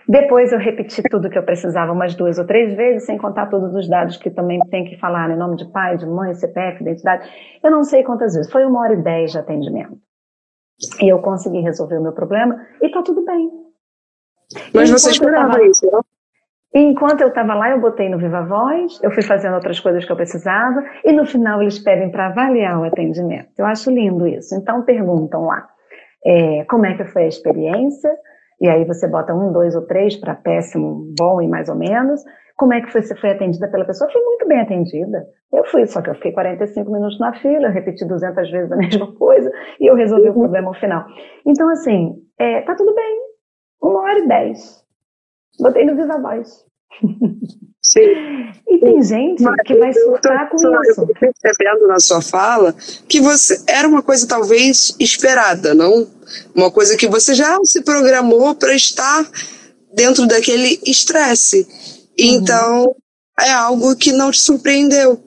Depois eu repeti tudo que eu precisava umas duas ou três vezes, sem contar todos os dados que também tem que falar, né? nome de pai, de mãe, CPF, identidade. Eu não sei quantas vezes. Foi uma hora e dez de atendimento. E eu consegui resolver o meu problema e tá tudo bem. Mas você esperava tava... isso, não? enquanto eu estava lá, eu botei no Viva Voz, eu fui fazendo outras coisas que eu precisava, e no final eles pedem para avaliar o atendimento. Eu acho lindo isso. Então perguntam lá é, como é que foi a experiência, e aí você bota um, dois ou três para péssimo, bom e mais ou menos. Como é que você foi atendida pela pessoa? Eu fui muito bem atendida. Eu fui, só que eu fiquei 45 minutos na fila, repeti 200 vezes a mesma coisa e eu resolvi o problema ao final. Então, assim, é, tá tudo bem. Uma hora e dez. Botei no Viva Voz. Sim. E tem gente Mas que vai surtar com isso. Eu percebendo na sua fala que você era uma coisa talvez esperada, não uma coisa que você já se programou para estar dentro daquele estresse. Uhum. Então é algo que não te surpreendeu.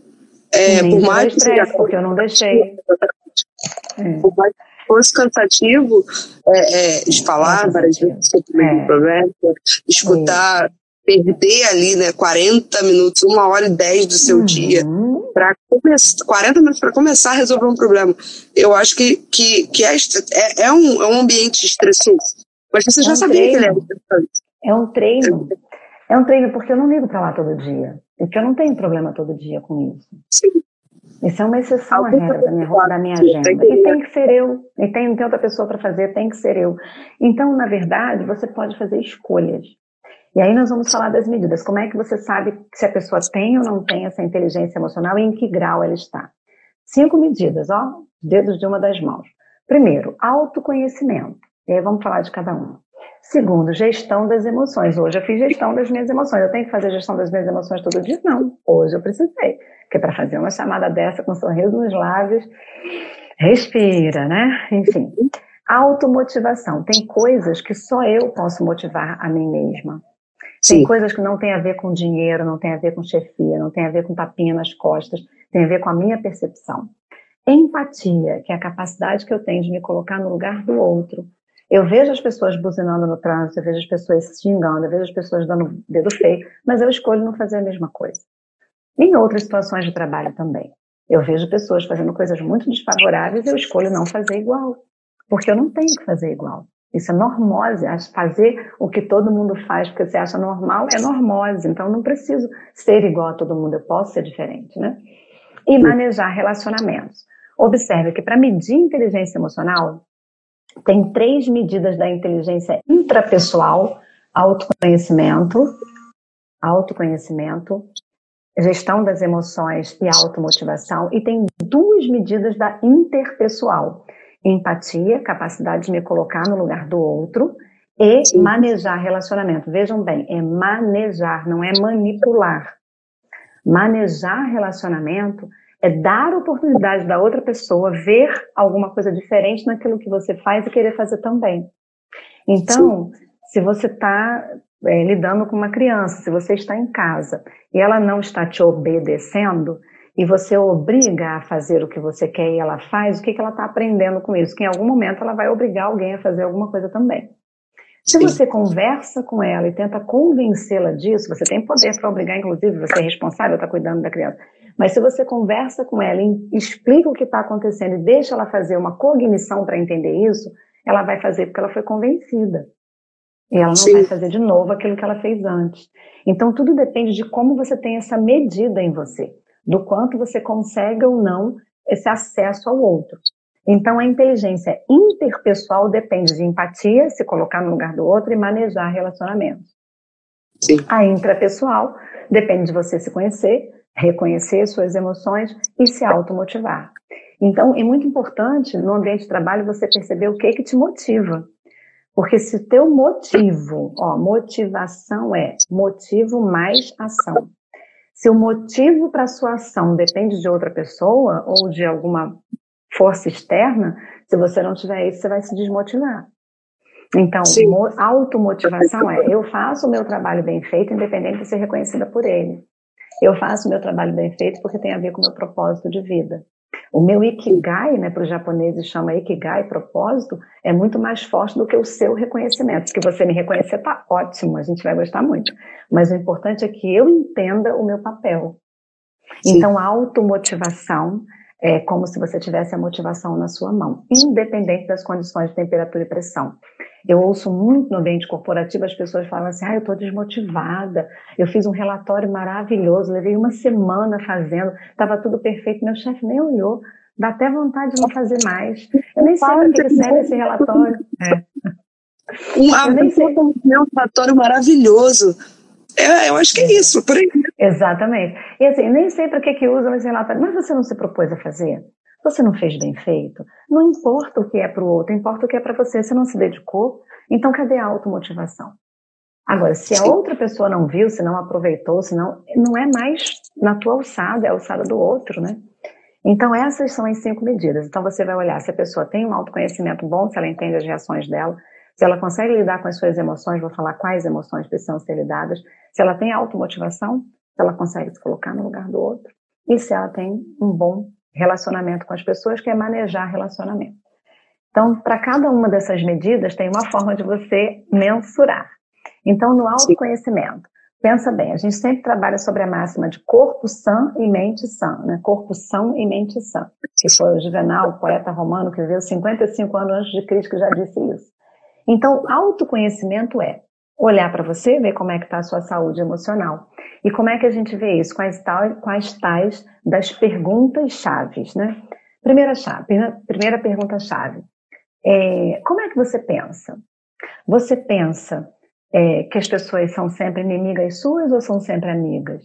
É, por mais que estresse, porque eu não deixei. Por mais que fosse cansativo é, é, de falar várias vezes sobre o mesmo é. problema, escutar perder ali, né, 40 minutos, uma hora e 10 do seu uhum. dia para começar, 40 minutos para começar a resolver um problema. Eu acho que, que, que é, é, é, um, é um ambiente estressoso. Mas você já é um sabia treino. que ele é estressante. É um treino. É um treino porque eu não ligo para lá todo dia. Porque eu não tenho problema todo dia com isso. Sim. Isso é uma exceção à regra da minha, da minha agenda. E tem que ser eu. E tem, não tem outra pessoa para fazer, tem que ser eu. Então, na verdade, você pode fazer escolhas. E aí nós vamos falar das medidas. Como é que você sabe se a pessoa tem ou não tem essa inteligência emocional e em que grau ela está? Cinco medidas, ó, dedos de uma das mãos. Primeiro, autoconhecimento. E aí vamos falar de cada uma. Segundo, gestão das emoções. Hoje eu fiz gestão das minhas emoções. Eu tenho que fazer gestão das minhas emoções todo dia? Não. Hoje eu precisei. Porque para fazer uma chamada dessa com um sorriso nos lábios, respira, né? Enfim. Automotivação. Tem coisas que só eu posso motivar a mim mesma. Tem coisas que não tem a ver com dinheiro, não tem a ver com chefia, não tem a ver com tapinha nas costas, tem a ver com a minha percepção. Empatia, que é a capacidade que eu tenho de me colocar no lugar do outro. Eu vejo as pessoas buzinando no trânsito, eu vejo as pessoas xingando, eu vejo as pessoas dando dedo feio, mas eu escolho não fazer a mesma coisa. Em outras situações de trabalho também. Eu vejo pessoas fazendo coisas muito desfavoráveis, eu escolho não fazer igual. Porque eu não tenho que fazer igual. Isso é normose. Fazer o que todo mundo faz porque você acha normal é normose. Então, não preciso ser igual a todo mundo. Eu posso ser diferente, né? E manejar relacionamentos. Observe que para medir inteligência emocional, tem três medidas da inteligência intrapessoal: autoconhecimento, autoconhecimento, gestão das emoções e automotivação, e tem duas medidas da interpessoal, empatia, capacidade de me colocar no lugar do outro e Sim. manejar relacionamento. Vejam bem, é manejar, não é manipular. Manejar relacionamento é dar oportunidade da outra pessoa ver alguma coisa diferente naquilo que você faz e querer fazer também. Então, Sim. se você está é, lidando com uma criança, se você está em casa e ela não está te obedecendo, e você obriga a fazer o que você quer e ela faz, o que, que ela está aprendendo com isso? Que em algum momento ela vai obrigar alguém a fazer alguma coisa também. Se você conversa com ela e tenta convencê-la disso, você tem poder para obrigar, inclusive, você é responsável, está cuidando da criança. Mas se você conversa com ela e explica o que está acontecendo e deixa ela fazer uma cognição para entender isso, ela vai fazer porque ela foi convencida. E ela não Sim. vai fazer de novo aquilo que ela fez antes. Então, tudo depende de como você tem essa medida em você, do quanto você consegue ou não esse acesso ao outro. Então, a inteligência interpessoal depende de empatia, se colocar no lugar do outro e manejar relacionamentos. Sim. A intrapessoal depende de você se conhecer, reconhecer suas emoções e se automotivar. Então, é muito importante no ambiente de trabalho você perceber o que que te motiva. Porque se o teu motivo, ó, motivação é motivo mais ação. Se o motivo para sua ação depende de outra pessoa ou de alguma força externa, se você não tiver isso, você vai se desmotivar. Então, automotivação é eu faço o meu trabalho bem feito, independente de ser reconhecida por ele. Eu faço o meu trabalho bem feito porque tem a ver com o meu propósito de vida. O meu ikigai, né, para os japoneses chama ikigai, propósito, é muito mais forte do que o seu reconhecimento. Se você me reconhecer, tá ótimo, a gente vai gostar muito. Mas o importante é que eu entenda o meu papel. Sim. Então, a automotivação é como se você tivesse a motivação na sua mão, independente das condições de temperatura e pressão. Eu ouço muito no ambiente corporativo as pessoas falam assim: ah, eu estou desmotivada, eu fiz um relatório maravilhoso, levei uma semana fazendo, estava tudo perfeito, meu chefe nem olhou, dá até vontade de não fazer mais. Eu nem sei o que serve esse relatório. É. Um, eu nem sei. um relatório maravilhoso. É, eu acho que é isso, por aí. Exatamente. E assim, nem sei para que, que usa esse relatório, mas você não se propôs a fazer? Você não fez bem feito? Não importa o que é para o outro, importa o que é para você. Você não se dedicou? Então, cadê a automotivação? Agora, se a outra pessoa não viu, se não aproveitou, se não, não é mais na tua alçada, é a alçada do outro, né? Então, essas são as cinco medidas. Então, você vai olhar se a pessoa tem um autoconhecimento bom, se ela entende as reações dela, se ela consegue lidar com as suas emoções, vou falar quais emoções precisam ser lidadas, se ela tem automotivação, se ela consegue se colocar no lugar do outro, e se ela tem um bom relacionamento com as pessoas, que é manejar relacionamento. Então, para cada uma dessas medidas, tem uma forma de você mensurar. Então, no autoconhecimento, pensa bem, a gente sempre trabalha sobre a máxima de corpo sã e mente sã, né? Corpo são e mente sã, que foi o Juvenal, o poeta romano que viveu 55 anos antes de Cristo, que já disse isso. Então, autoconhecimento é olhar para você, ver como é que está a sua saúde emocional. E como é que a gente vê isso? Quais, tal, quais tais das perguntas chaves, né? Primeira chave, primeira pergunta chave. É, como é que você pensa? Você pensa é, que as pessoas são sempre inimigas suas ou são sempre amigas?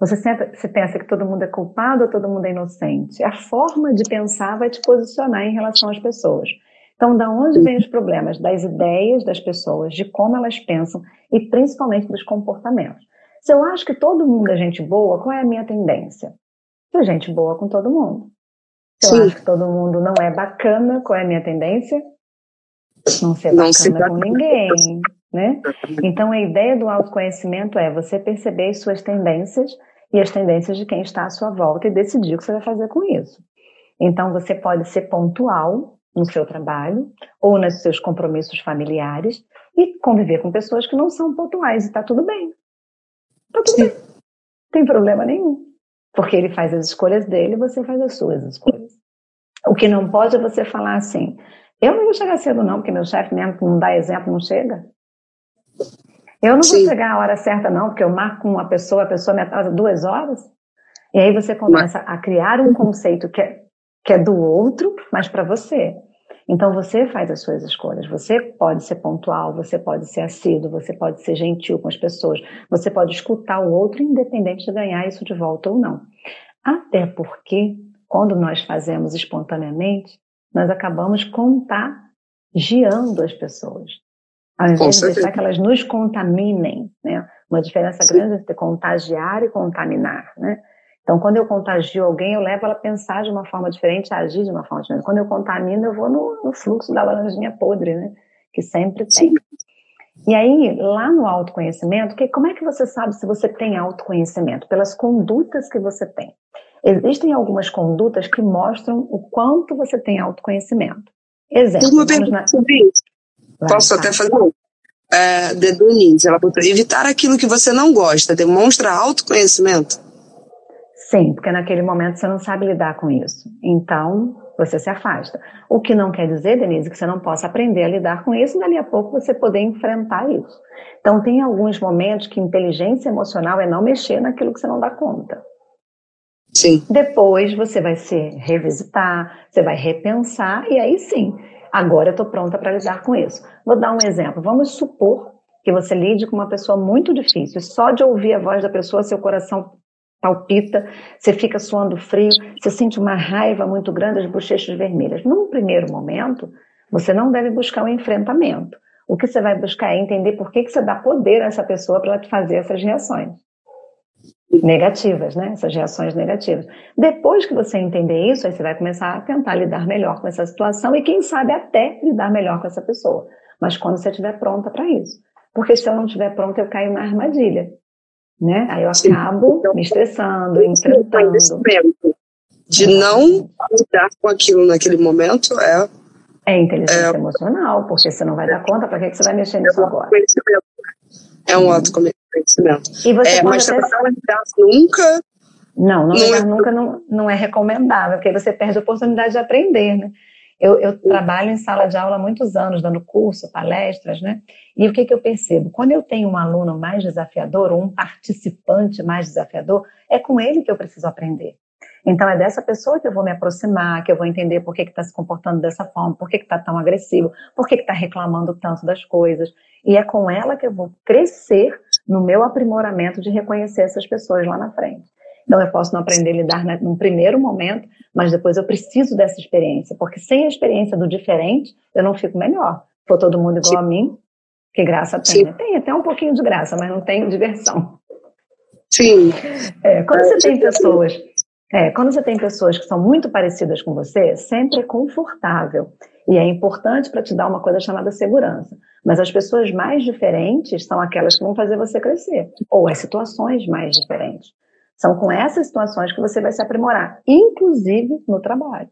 Você sempre você pensa que todo mundo é culpado ou todo mundo é inocente? A forma de pensar vai te posicionar em relação às pessoas. Então, da onde vêm os problemas? Das ideias das pessoas, de como elas pensam e principalmente dos comportamentos. Se eu acho que todo mundo é gente boa, qual é a minha tendência? Ser gente boa com todo mundo. Se eu acho que todo mundo não é bacana, qual é a minha tendência? Não ser bacana não com ninguém, né? Então, a ideia do autoconhecimento é você perceber as suas tendências e as tendências de quem está à sua volta e decidir o que você vai fazer com isso. Então, você pode ser pontual no seu trabalho ou nos seus compromissos familiares e conviver com pessoas que não são pontuais e está tudo bem. Está tudo Sim. bem. Não tem problema nenhum. Porque ele faz as escolhas dele e você faz as suas escolhas. O que não pode é você falar assim: eu não vou chegar cedo, não, porque meu chefe mesmo que não dá exemplo não chega. Eu não Sim. vou chegar a hora certa, não, porque eu marco uma pessoa, a pessoa me atrasa duas horas. E aí você começa a criar um conceito que é que é do outro, mas para você. Então você faz as suas escolhas. Você pode ser pontual, você pode ser assíduo, você pode ser gentil com as pessoas, você pode escutar o outro, independente de ganhar isso de volta ou não. Até porque, quando nós fazemos espontaneamente, nós acabamos contagiando as pessoas. Ao invés de deixar que elas nos contaminem, né? Uma diferença grande entre contagiar e contaminar, né? Então, quando eu contagio alguém, eu levo ela a pensar de uma forma diferente, a agir de uma forma diferente. Quando eu contamino, eu vou no, no fluxo da laranjinha podre, né? Que sempre tem. E aí, lá no autoconhecimento, que, como é que você sabe se você tem autoconhecimento? Pelas condutas que você tem. Existem algumas condutas que mostram o quanto você tem autoconhecimento. Exemplo. Uma pergunta na... Posso até fazer um? É, de Denise, ela botou, evitar aquilo que você não gosta demonstra autoconhecimento? Sim, porque naquele momento você não sabe lidar com isso. Então, você se afasta. O que não quer dizer, Denise, que você não possa aprender a lidar com isso e dali a pouco você poder enfrentar isso. Então, tem alguns momentos que inteligência emocional é não mexer naquilo que você não dá conta. Sim. Depois você vai se revisitar, você vai repensar e aí sim, agora eu estou pronta para lidar com isso. Vou dar um exemplo. Vamos supor que você lide com uma pessoa muito difícil. Só de ouvir a voz da pessoa, seu coração palpita, você fica suando frio, você sente uma raiva muito grande, as bochechas vermelhas. Num primeiro momento, você não deve buscar o um enfrentamento. O que você vai buscar é entender por que, que você dá poder a essa pessoa para ela fazer essas reações negativas, né? Essas reações negativas. Depois que você entender isso, aí você vai começar a tentar lidar melhor com essa situação e quem sabe até lidar melhor com essa pessoa. Mas quando você estiver pronta para isso. Porque se eu não estiver pronta, eu caio na armadilha. Né? Aí eu acabo me estressando, enfrentando. De não lidar com aquilo naquele momento é. É inteligência é, emocional, porque você não vai dar conta, para que, que você vai mexer nisso agora? É um autoconhecimento. E você é, mas até... não lidar nunca. Não, não, não é... nunca não, não é recomendável, porque você perde a oportunidade de aprender, né? Eu, eu, trabalho em sala de aula há muitos anos, dando curso, palestras, né? E o que, que eu percebo? Quando eu tenho um aluno mais desafiador, ou um participante mais desafiador, é com ele que eu preciso aprender. Então é dessa pessoa que eu vou me aproximar, que eu vou entender por que está se comportando dessa forma, por que está tão agressivo, por que está reclamando tanto das coisas. E é com ela que eu vou crescer no meu aprimoramento de reconhecer essas pessoas lá na frente. Então, eu posso não aprender a lidar né, num primeiro momento, mas depois eu preciso dessa experiência, porque sem a experiência do diferente, eu não fico melhor. For todo mundo igual Sim. a mim, que graça tem. Né? Tem até um pouquinho de graça, mas não tem diversão. Sim. É, quando você tem pessoas, é, quando você tem pessoas que são muito parecidas com você, sempre é confortável. E é importante para te dar uma coisa chamada segurança. Mas as pessoas mais diferentes são aquelas que vão fazer você crescer, ou as situações mais diferentes. São com essas situações que você vai se aprimorar, inclusive no trabalho.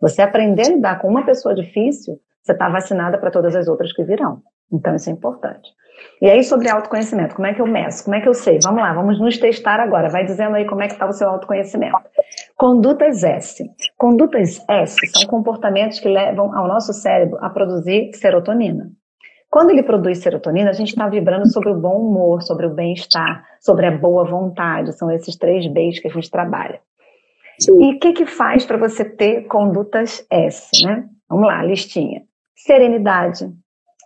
Você aprender a lidar com uma pessoa difícil, você está vacinada para todas as outras que virão. Então, isso é importante. E aí, sobre autoconhecimento, como é que eu meço? Como é que eu sei? Vamos lá, vamos nos testar agora. Vai dizendo aí como é que está o seu autoconhecimento. Condutas S. Condutas S são comportamentos que levam ao nosso cérebro a produzir serotonina. Quando ele produz serotonina, a gente está vibrando sobre o bom humor, sobre o bem-estar, sobre a boa vontade. São esses três Bs que a gente trabalha. Sim. E o que, que faz para você ter condutas S, né? Vamos lá, listinha. Serenidade.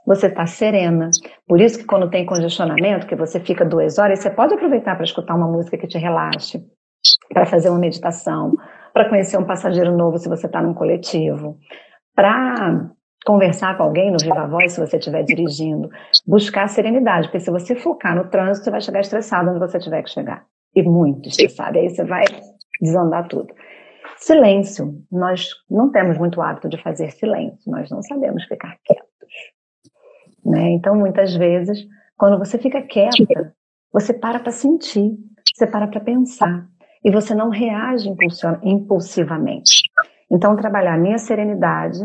Você está serena. Por isso que quando tem congestionamento, que você fica duas horas, você pode aproveitar para escutar uma música que te relaxe, para fazer uma meditação, para conhecer um passageiro novo se você está num coletivo, para conversar com alguém no Viva Voz se você estiver dirigindo, buscar serenidade, porque se você focar no trânsito, você vai chegar estressado onde você tiver que chegar. E muito estressado, e aí você vai desandar tudo. Silêncio. Nós não temos muito hábito de fazer silêncio, nós não sabemos ficar quietos. Né? Então, muitas vezes, quando você fica quieta, você para para sentir, você para para pensar, e você não reage impulsivamente. Então, trabalhar a minha serenidade,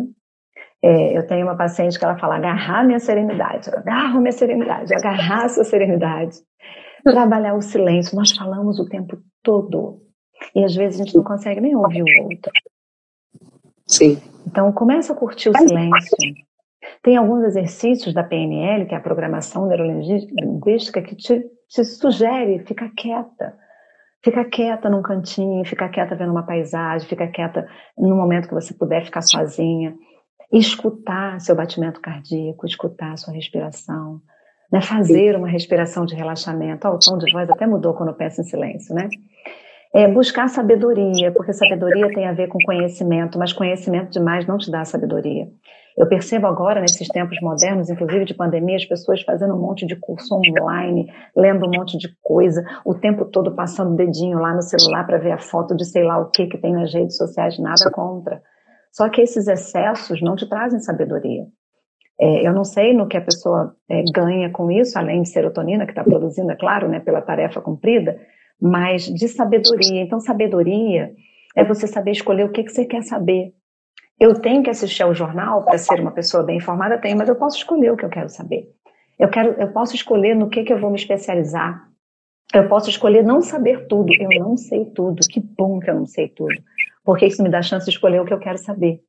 é, eu tenho uma paciente que ela fala agarrar minha serenidade, agarro minha serenidade, agarrar sua serenidade. Trabalhar o silêncio, nós falamos o tempo todo. E às vezes a gente não consegue nem ouvir o outro. Sim. Então começa a curtir o silêncio. Tem alguns exercícios da PNL, que é a programação neurolinguística, que te, te sugere ficar quieta. Fica quieta num cantinho, fica quieta vendo uma paisagem, fica quieta no momento que você puder ficar sozinha escutar seu batimento cardíaco, escutar sua respiração, né? fazer uma respiração de relaxamento. Oh, o tom de voz até mudou quando eu penso em silêncio, né? É buscar sabedoria, porque sabedoria tem a ver com conhecimento, mas conhecimento demais não te dá sabedoria. Eu percebo agora, nesses tempos modernos, inclusive de pandemia, as pessoas fazendo um monte de curso online, lendo um monte de coisa, o tempo todo passando o dedinho lá no celular para ver a foto de sei lá o que que tem nas redes sociais, nada contra. Só que esses excessos não te trazem sabedoria. É, eu não sei no que a pessoa é, ganha com isso, além de serotonina, que está produzindo, é claro, né, pela tarefa cumprida, mas de sabedoria. Então, sabedoria é você saber escolher o que, que você quer saber. Eu tenho que assistir ao jornal para ser uma pessoa bem informada? Tenho, mas eu posso escolher o que eu quero saber. Eu, quero, eu posso escolher no que, que eu vou me especializar. Eu posso escolher não saber tudo. Eu não sei tudo. Que bom que eu não sei tudo. Porque isso me dá chance de escolher o que eu quero saber.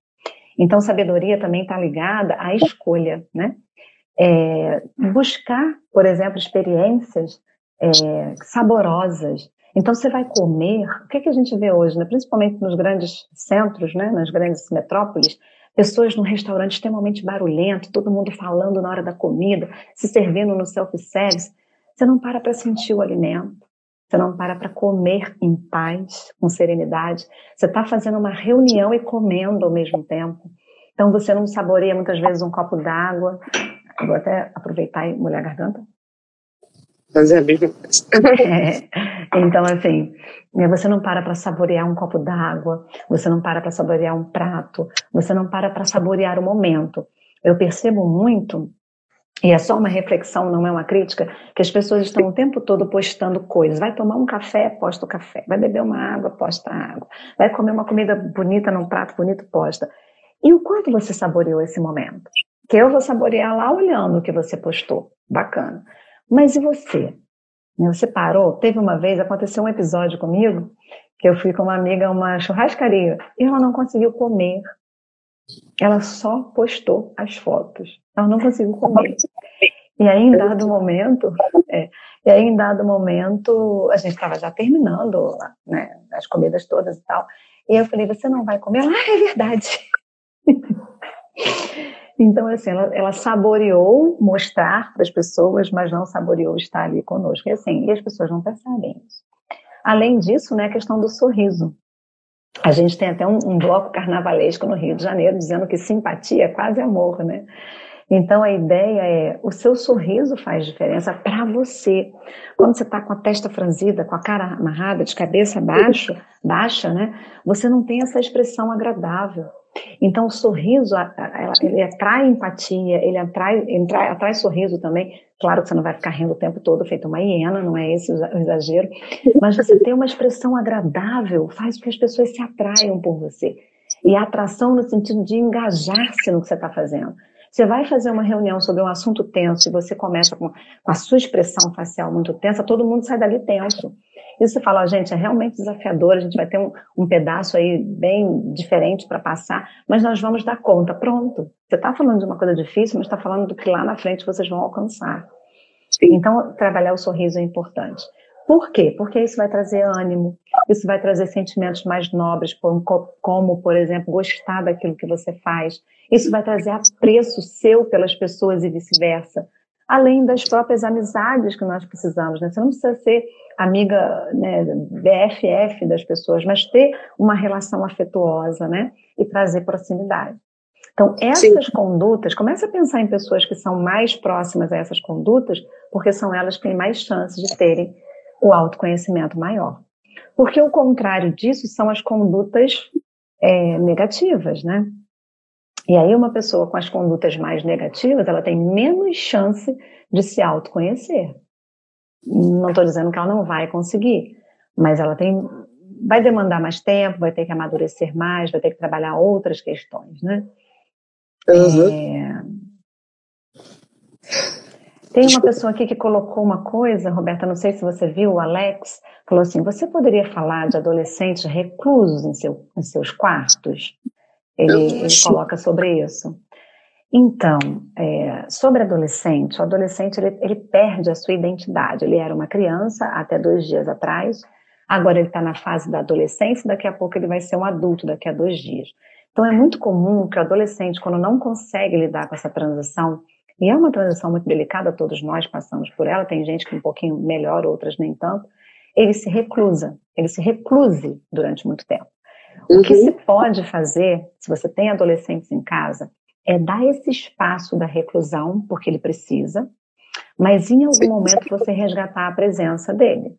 Então, sabedoria também está ligada à escolha, né? É, buscar, por exemplo, experiências é, saborosas. Então, você vai comer. O que, é que a gente vê hoje, né? principalmente nos grandes centros, né? nas grandes metrópoles? Pessoas num restaurante extremamente barulhento, todo mundo falando na hora da comida, se servindo no self-service. Você não para para sentir o alimento. Você não para para comer em paz, com serenidade. Você está fazendo uma reunião e comendo ao mesmo tempo. Então você não saboreia muitas vezes um copo d'água. Vou até aproveitar e molhar a garganta. Fazer a mesma coisa. É, então, assim, né, você não para para saborear um copo d'água, você não para para saborear um prato, você não para para saborear o momento. Eu percebo muito e é só uma reflexão, não é uma crítica, que as pessoas estão o tempo todo postando coisas. Vai tomar um café, posta o café. Vai beber uma água, posta a água. Vai comer uma comida bonita num prato bonito, posta. E o quanto você saboreou esse momento? Que eu vou saborear lá olhando o que você postou. Bacana. Mas e você? Você parou? Teve uma vez, aconteceu um episódio comigo, que eu fui com uma amiga a uma churrascaria e ela não conseguiu comer ela só postou as fotos. Ela não conseguiu comer. E aí, em dado momento, é, e aí, em dado momento, a gente estava já terminando né, as comidas todas e tal. E eu falei, você não vai comer? Ela, ah, é verdade. então, assim, ela, ela saboreou mostrar para as pessoas, mas não saboreou estar ali conosco. E assim, e as pessoas não percebem isso. Além disso, né, a questão do sorriso. A gente tem até um, um, bloco carnavalesco no Rio de Janeiro dizendo que simpatia é quase amor, né? Então a ideia é o seu sorriso faz diferença para você. Quando você está com a testa franzida, com a cara amarrada, de cabeça baixa, baixa, né? Você não tem essa expressão agradável. Então, o sorriso, ele atrai empatia, ele atrai, atrai, atrai sorriso também. Claro que você não vai ficar rindo o tempo todo, feito uma hiena, não é esse o exagero. Mas você ter uma expressão agradável faz com que as pessoas se atraiam por você. E a atração no sentido de engajar-se no que você está fazendo. Você vai fazer uma reunião sobre um assunto tenso e você começa com, com a sua expressão facial muito tensa, todo mundo sai dali tenso. E você fala, gente, é realmente desafiador, a gente vai ter um, um pedaço aí bem diferente para passar, mas nós vamos dar conta. Pronto. Você está falando de uma coisa difícil, mas está falando do que lá na frente vocês vão alcançar. Então, trabalhar o sorriso é importante. Por quê? Porque isso vai trazer ânimo, isso vai trazer sentimentos mais nobres, como, por exemplo, gostar daquilo que você faz. Isso vai trazer apreço seu pelas pessoas e vice-versa. Além das próprias amizades que nós precisamos. Né? Você não precisa ser amiga né, BFF das pessoas, mas ter uma relação afetuosa né? e trazer proximidade. Então, essas Sim. condutas, comece a pensar em pessoas que são mais próximas a essas condutas, porque são elas que têm mais chances de terem o autoconhecimento maior. Porque o contrário disso são as condutas é, negativas, né? E aí uma pessoa com as condutas mais negativas, ela tem menos chance de se autoconhecer. Não estou dizendo que ela não vai conseguir, mas ela tem, vai demandar mais tempo, vai ter que amadurecer mais, vai ter que trabalhar outras questões, né? Uhum. É... Tem uma pessoa aqui que colocou uma coisa, Roberta, não sei se você viu, o Alex, falou assim: você poderia falar de adolescentes reclusos em, seu, em seus quartos? Ele, ele coloca sobre isso. Então, é, sobre adolescente, o adolescente ele, ele, perde a sua identidade. Ele era uma criança até dois dias atrás, agora ele está na fase da adolescência, daqui a pouco ele vai ser um adulto daqui a dois dias. Então é muito comum que o adolescente, quando não consegue lidar com essa transição, e é uma transição muito delicada, todos nós passamos por ela, tem gente que um pouquinho melhor, outras nem tanto, ele se reclusa, ele se recluse durante muito tempo. O que uhum. se pode fazer, se você tem adolescentes em casa, é dar esse espaço da reclusão, porque ele precisa, mas em algum momento você resgatar a presença dele.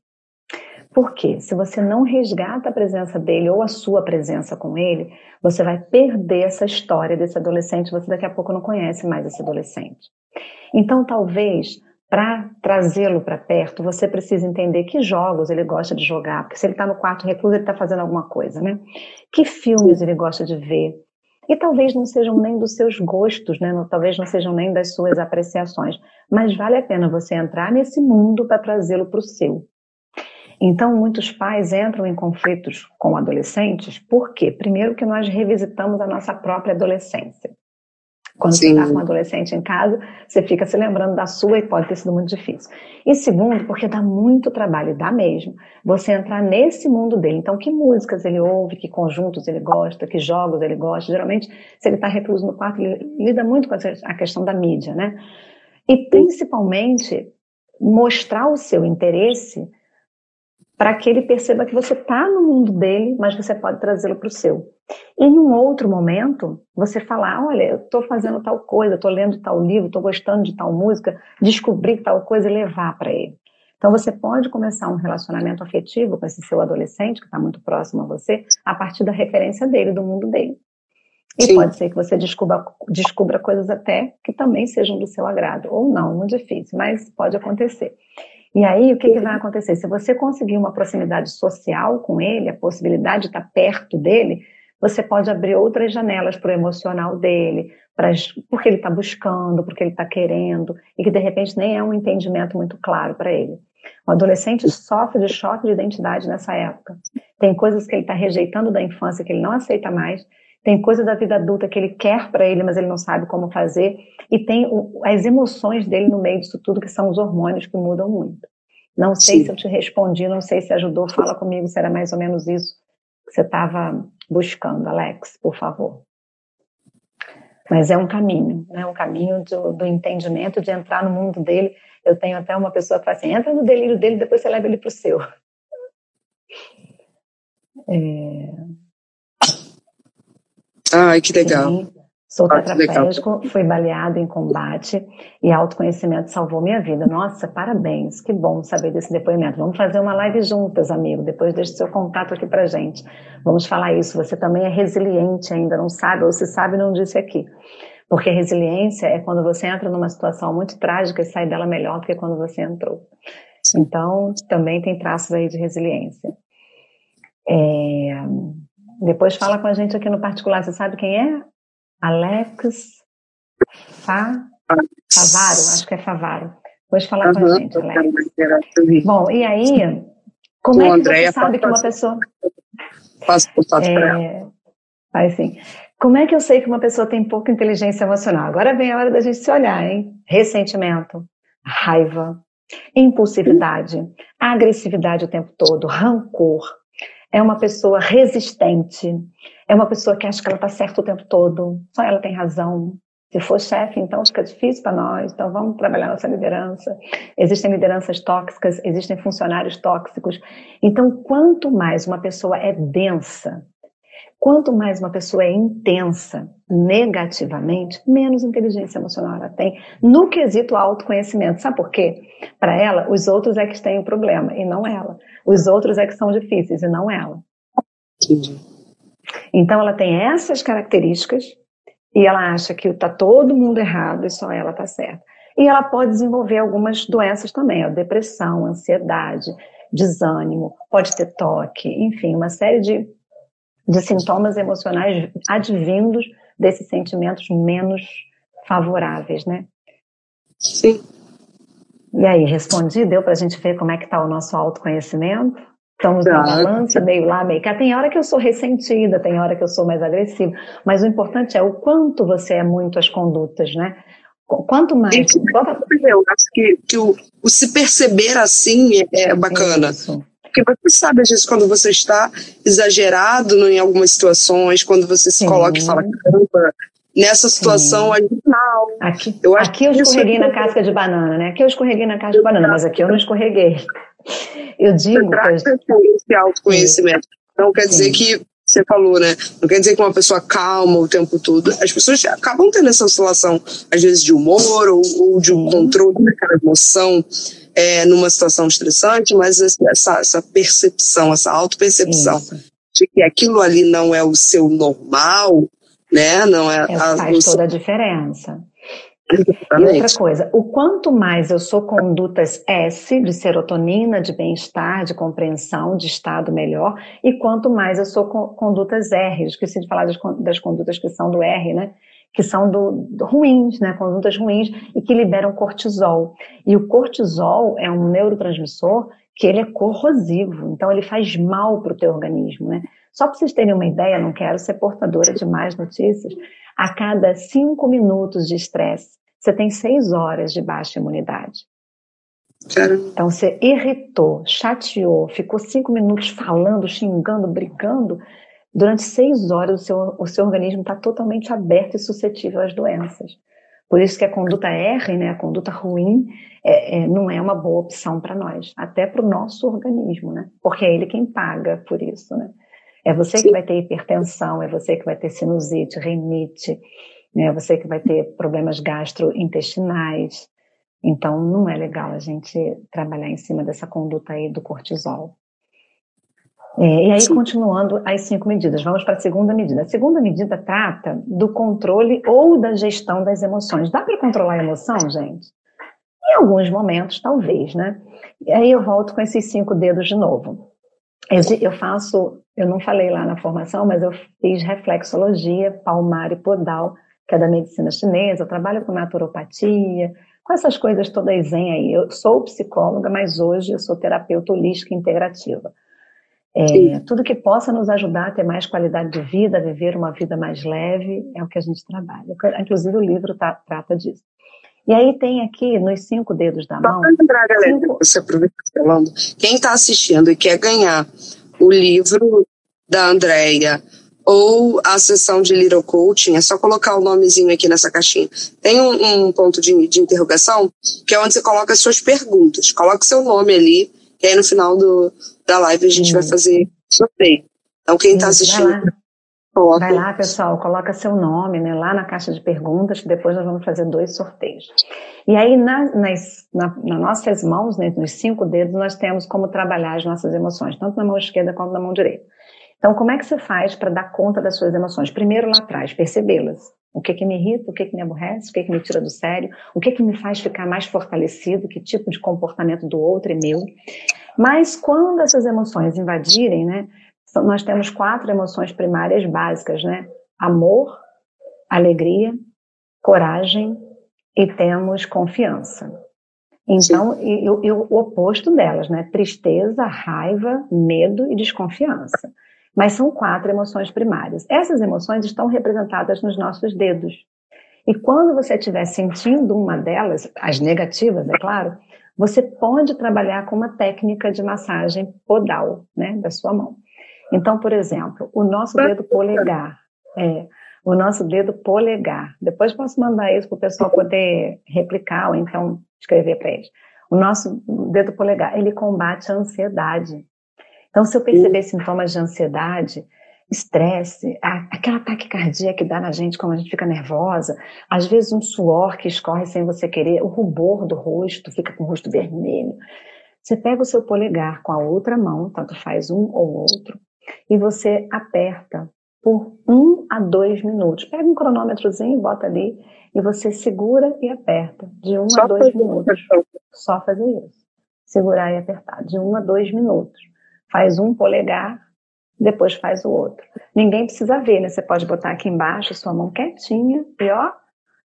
Porque se você não resgata a presença dele ou a sua presença com ele, você vai perder essa história desse adolescente, você daqui a pouco não conhece mais esse adolescente. Então, talvez, para trazê-lo para perto, você precisa entender que jogos ele gosta de jogar, porque se ele está no quarto recluso, ele está fazendo alguma coisa, né? Que filmes ele gosta de ver, e talvez não sejam nem dos seus gostos, né? talvez não sejam nem das suas apreciações, mas vale a pena você entrar nesse mundo para trazê-lo para o seu. Então, muitos pais entram em conflitos com adolescentes, por quê? Primeiro, que nós revisitamos a nossa própria adolescência. Quando Sim. você está com um adolescente em casa, você fica se lembrando da sua e pode ter sido muito difícil. E segundo, porque dá muito trabalho, dá mesmo, você entrar nesse mundo dele. Então, que músicas ele ouve, que conjuntos ele gosta, que jogos ele gosta. Geralmente, se ele está recluso no quarto, ele lida muito com a questão da mídia, né? E principalmente, mostrar o seu interesse para que ele perceba que você está no mundo dele, mas você pode trazê-lo para o seu. E num outro momento, você falar, olha, eu estou fazendo tal coisa, estou lendo tal livro, estou gostando de tal música, descobrir tal coisa e levar para ele. Então você pode começar um relacionamento afetivo com esse seu adolescente, que está muito próximo a você, a partir da referência dele, do mundo dele. E Sim. pode ser que você descubra, descubra coisas até que também sejam do seu agrado, ou não, muito difícil, mas pode acontecer. E aí, o que, que, vai acontecer? Se você conseguir uma proximidade social com ele, a possibilidade de estar perto dele, você pode abrir outras janelas para o emocional dele, para, porque ele está buscando, porque ele está querendo, e que de repente nem é um entendimento muito claro para ele. O adolescente sofre de choque de identidade nessa época. Tem coisas que ele está rejeitando da infância que ele não aceita mais, tem coisa da vida adulta que ele quer para ele, mas ele não sabe como fazer, e tem o, as emoções dele no meio disso tudo, que são os hormônios que mudam muito. Não sei Sim. se eu te respondi, não sei se ajudou, fala comigo se era mais ou menos isso que você estava buscando, Alex, por favor. Mas é um caminho, né? um caminho do, do entendimento, de entrar no mundo dele. Eu tenho até uma pessoa que fala assim, entra no delírio dele, depois você leva ele para o seu. É... Ai, que legal. Sim. Sou tetraplégico, fui baleado em combate e autoconhecimento salvou minha vida. Nossa, parabéns, que bom saber desse depoimento. Vamos fazer uma live juntas, amigo, depois deixe seu contato aqui pra gente. Vamos falar isso, você também é resiliente ainda, não sabe, ou se sabe não disse aqui. Porque resiliência é quando você entra numa situação muito trágica e sai dela melhor do que quando você entrou. Então, também tem traços aí de resiliência. É... Depois fala com a gente aqui no particular. Você sabe quem é? Alex Fa... Favaro? Acho que é Favaro. Depois falar uhum, com a gente, Alex. Bom, e aí, como é que você sabe que uma pessoa... Faço contato é... para ela. Assim, como é que eu sei que uma pessoa tem pouca inteligência emocional? Agora vem a hora da gente se olhar, hein? Ressentimento, raiva, impulsividade, agressividade o tempo todo, rancor, é uma pessoa resistente, é uma pessoa que acha que ela está certa o tempo todo, só ela tem razão. Se for chefe, então fica difícil para nós, então vamos trabalhar nossa liderança. Existem lideranças tóxicas, existem funcionários tóxicos. Então, quanto mais uma pessoa é densa, quanto mais uma pessoa é intensa negativamente, menos inteligência emocional ela tem no quesito autoconhecimento. Sabe por quê? Para ela, os outros é que têm o problema e não ela. Os outros é que são difíceis e não ela. Entendi. Então ela tem essas características e ela acha que está todo mundo errado e só ela está certa. E ela pode desenvolver algumas doenças também, ó, depressão, ansiedade, desânimo, pode ter toque, enfim, uma série de, de sintomas emocionais advindos desses sentimentos menos favoráveis, né? Sim. E aí, respondi? Deu para a gente ver como é que está o nosso autoconhecimento? Estamos no balanço, meio lá, meio cá. Tem hora que eu sou ressentida, tem hora que eu sou mais agressiva. Mas o importante é o quanto você é muito as condutas, né? Quanto mais. Eu acho que, que o, o, se perceber assim é, é bacana. Isso. Porque você sabe, às vezes, quando você está exagerado em algumas situações, quando você se Sim. coloca e fala, caramba, nessa situação aí não. Aqui eu, aqui eu escorreguei na casca de banana, né? Aqui eu escorreguei na casca de banana, mas aqui eu não escorreguei. Eu digo. Você esse autoconhecimento. Não quer dizer que você falou, né? Não quer dizer que uma pessoa calma o tempo todo. As pessoas acabam tendo essa oscilação, às vezes, de humor ou, ou de um controle daquela emoção é, numa situação estressante, mas essa, essa percepção, essa autopercepção de que aquilo ali não é o seu normal, né? Não é, é a, faz toda a diferença. Exatamente. E outra coisa, o quanto mais eu sou condutas S, de serotonina, de bem-estar, de compreensão, de estado melhor, e quanto mais eu sou condutas R, esqueci de falar das, das condutas que são do R, né? que são do, do, ruins, né, condutas ruins, e que liberam cortisol. E o cortisol é um neurotransmissor que ele é corrosivo, então ele faz mal para o teu organismo, né? Só para vocês terem uma ideia, não quero ser portadora de mais notícias, a cada cinco minutos de estresse, você tem seis horas de baixa imunidade. Então você irritou, chateou, ficou cinco minutos falando, xingando, brigando, durante seis horas o seu, o seu organismo está totalmente aberto e suscetível às doenças. Por isso que a conduta R, né, a conduta ruim, é, é, não é uma boa opção para nós, até para o nosso organismo, né? Porque é ele quem paga por isso, né? É você Sim. que vai ter hipertensão, é você que vai ter sinusite, rinite, né? é você que vai ter problemas gastrointestinais. Então, não é legal a gente trabalhar em cima dessa conduta aí do cortisol. É, e aí, Sim. continuando as cinco medidas, vamos para a segunda medida. A segunda medida trata do controle ou da gestão das emoções. Dá para controlar a emoção, gente? Em alguns momentos, talvez, né? E aí eu volto com esses cinco dedos de novo. Eu, faço, eu não falei lá na formação, mas eu fiz reflexologia palmar e podal, que é da medicina chinesa. Eu trabalho com naturopatia, com essas coisas todas zen aí. Eu sou psicóloga, mas hoje eu sou terapeuta holística integrativa. É, tudo que possa nos ajudar a ter mais qualidade de vida, a viver uma vida mais leve, é o que a gente trabalha. Inclusive, o livro tá, trata disso. E aí tem aqui, nos cinco dedos da mão... Só lembrar, galera, cinco... você aproveita falando, quem está assistindo e quer ganhar o livro da Andrea ou a sessão de Little Coaching, é só colocar o nomezinho aqui nessa caixinha. Tem um, um ponto de, de interrogação, que é onde você coloca as suas perguntas. Coloca seu nome ali, e aí no final do, da live a gente vai fazer sorteio. Então, quem está assistindo. Coloca. Vai lá, pessoal, coloca seu nome né, lá na caixa de perguntas, que depois nós vamos fazer dois sorteios. E aí, na, nas, na, nossas mãos, né, nos cinco dedos, nós temos como trabalhar as nossas emoções, tanto na mão esquerda quanto na mão direita. Então, como é que você faz para dar conta das suas emoções? Primeiro, lá atrás, percebê-las. O que que me irrita, o que que me aborrece, o que que me tira do sério, o que que me faz ficar mais fortalecido, que tipo de comportamento do outro é meu. Mas quando essas emoções invadirem, né, nós temos quatro emoções primárias básicas, né? Amor, alegria, coragem e temos confiança. Então, e, e, o oposto delas, né? Tristeza, raiva, medo e desconfiança. Mas são quatro emoções primárias. Essas emoções estão representadas nos nossos dedos. E quando você estiver sentindo uma delas, as negativas, é claro, você pode trabalhar com uma técnica de massagem podal, né, da sua mão. Então, por exemplo, o nosso dedo polegar, é, o nosso dedo polegar. Depois posso mandar isso para o pessoal poder replicar ou então escrever para eles. O nosso dedo polegar, ele combate a ansiedade. Então, se eu perceber sintomas de ansiedade, estresse, aquela taquicardia que dá na gente quando a gente fica nervosa, às vezes um suor que escorre sem você querer, o rubor do rosto, fica com o rosto vermelho. Você pega o seu polegar com a outra mão, tanto faz um ou outro, e você aperta por um a dois minutos. Pega um cronômetrozinho, bota ali e você segura e aperta de um Só a dois minutos. Só fazer isso. Segurar e apertar de um a dois minutos. Faz um polegar, depois faz o outro. Ninguém precisa ver, né? Você pode botar aqui embaixo sua mão quietinha e ó,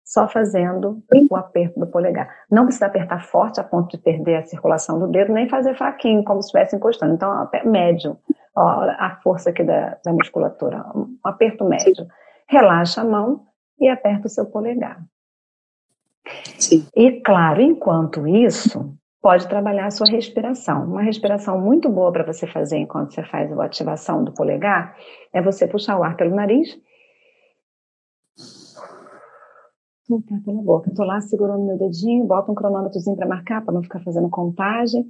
só fazendo o aperto do polegar. Não precisa apertar forte a ponto de perder a circulação do dedo, nem fazer fraquinho, como se estivesse encostando. Então, médio. Ó, a força aqui da, da musculatura, um aperto médio. Relaxa a mão e aperta o seu polegar. Sim. E claro, enquanto isso, pode trabalhar a sua respiração. Uma respiração muito boa para você fazer enquanto você faz a ativação do polegar é você puxar o ar pelo nariz. Soltar pela boca. Estou lá segurando meu dedinho, bota um cronômetrozinho para marcar, para não ficar fazendo contagem.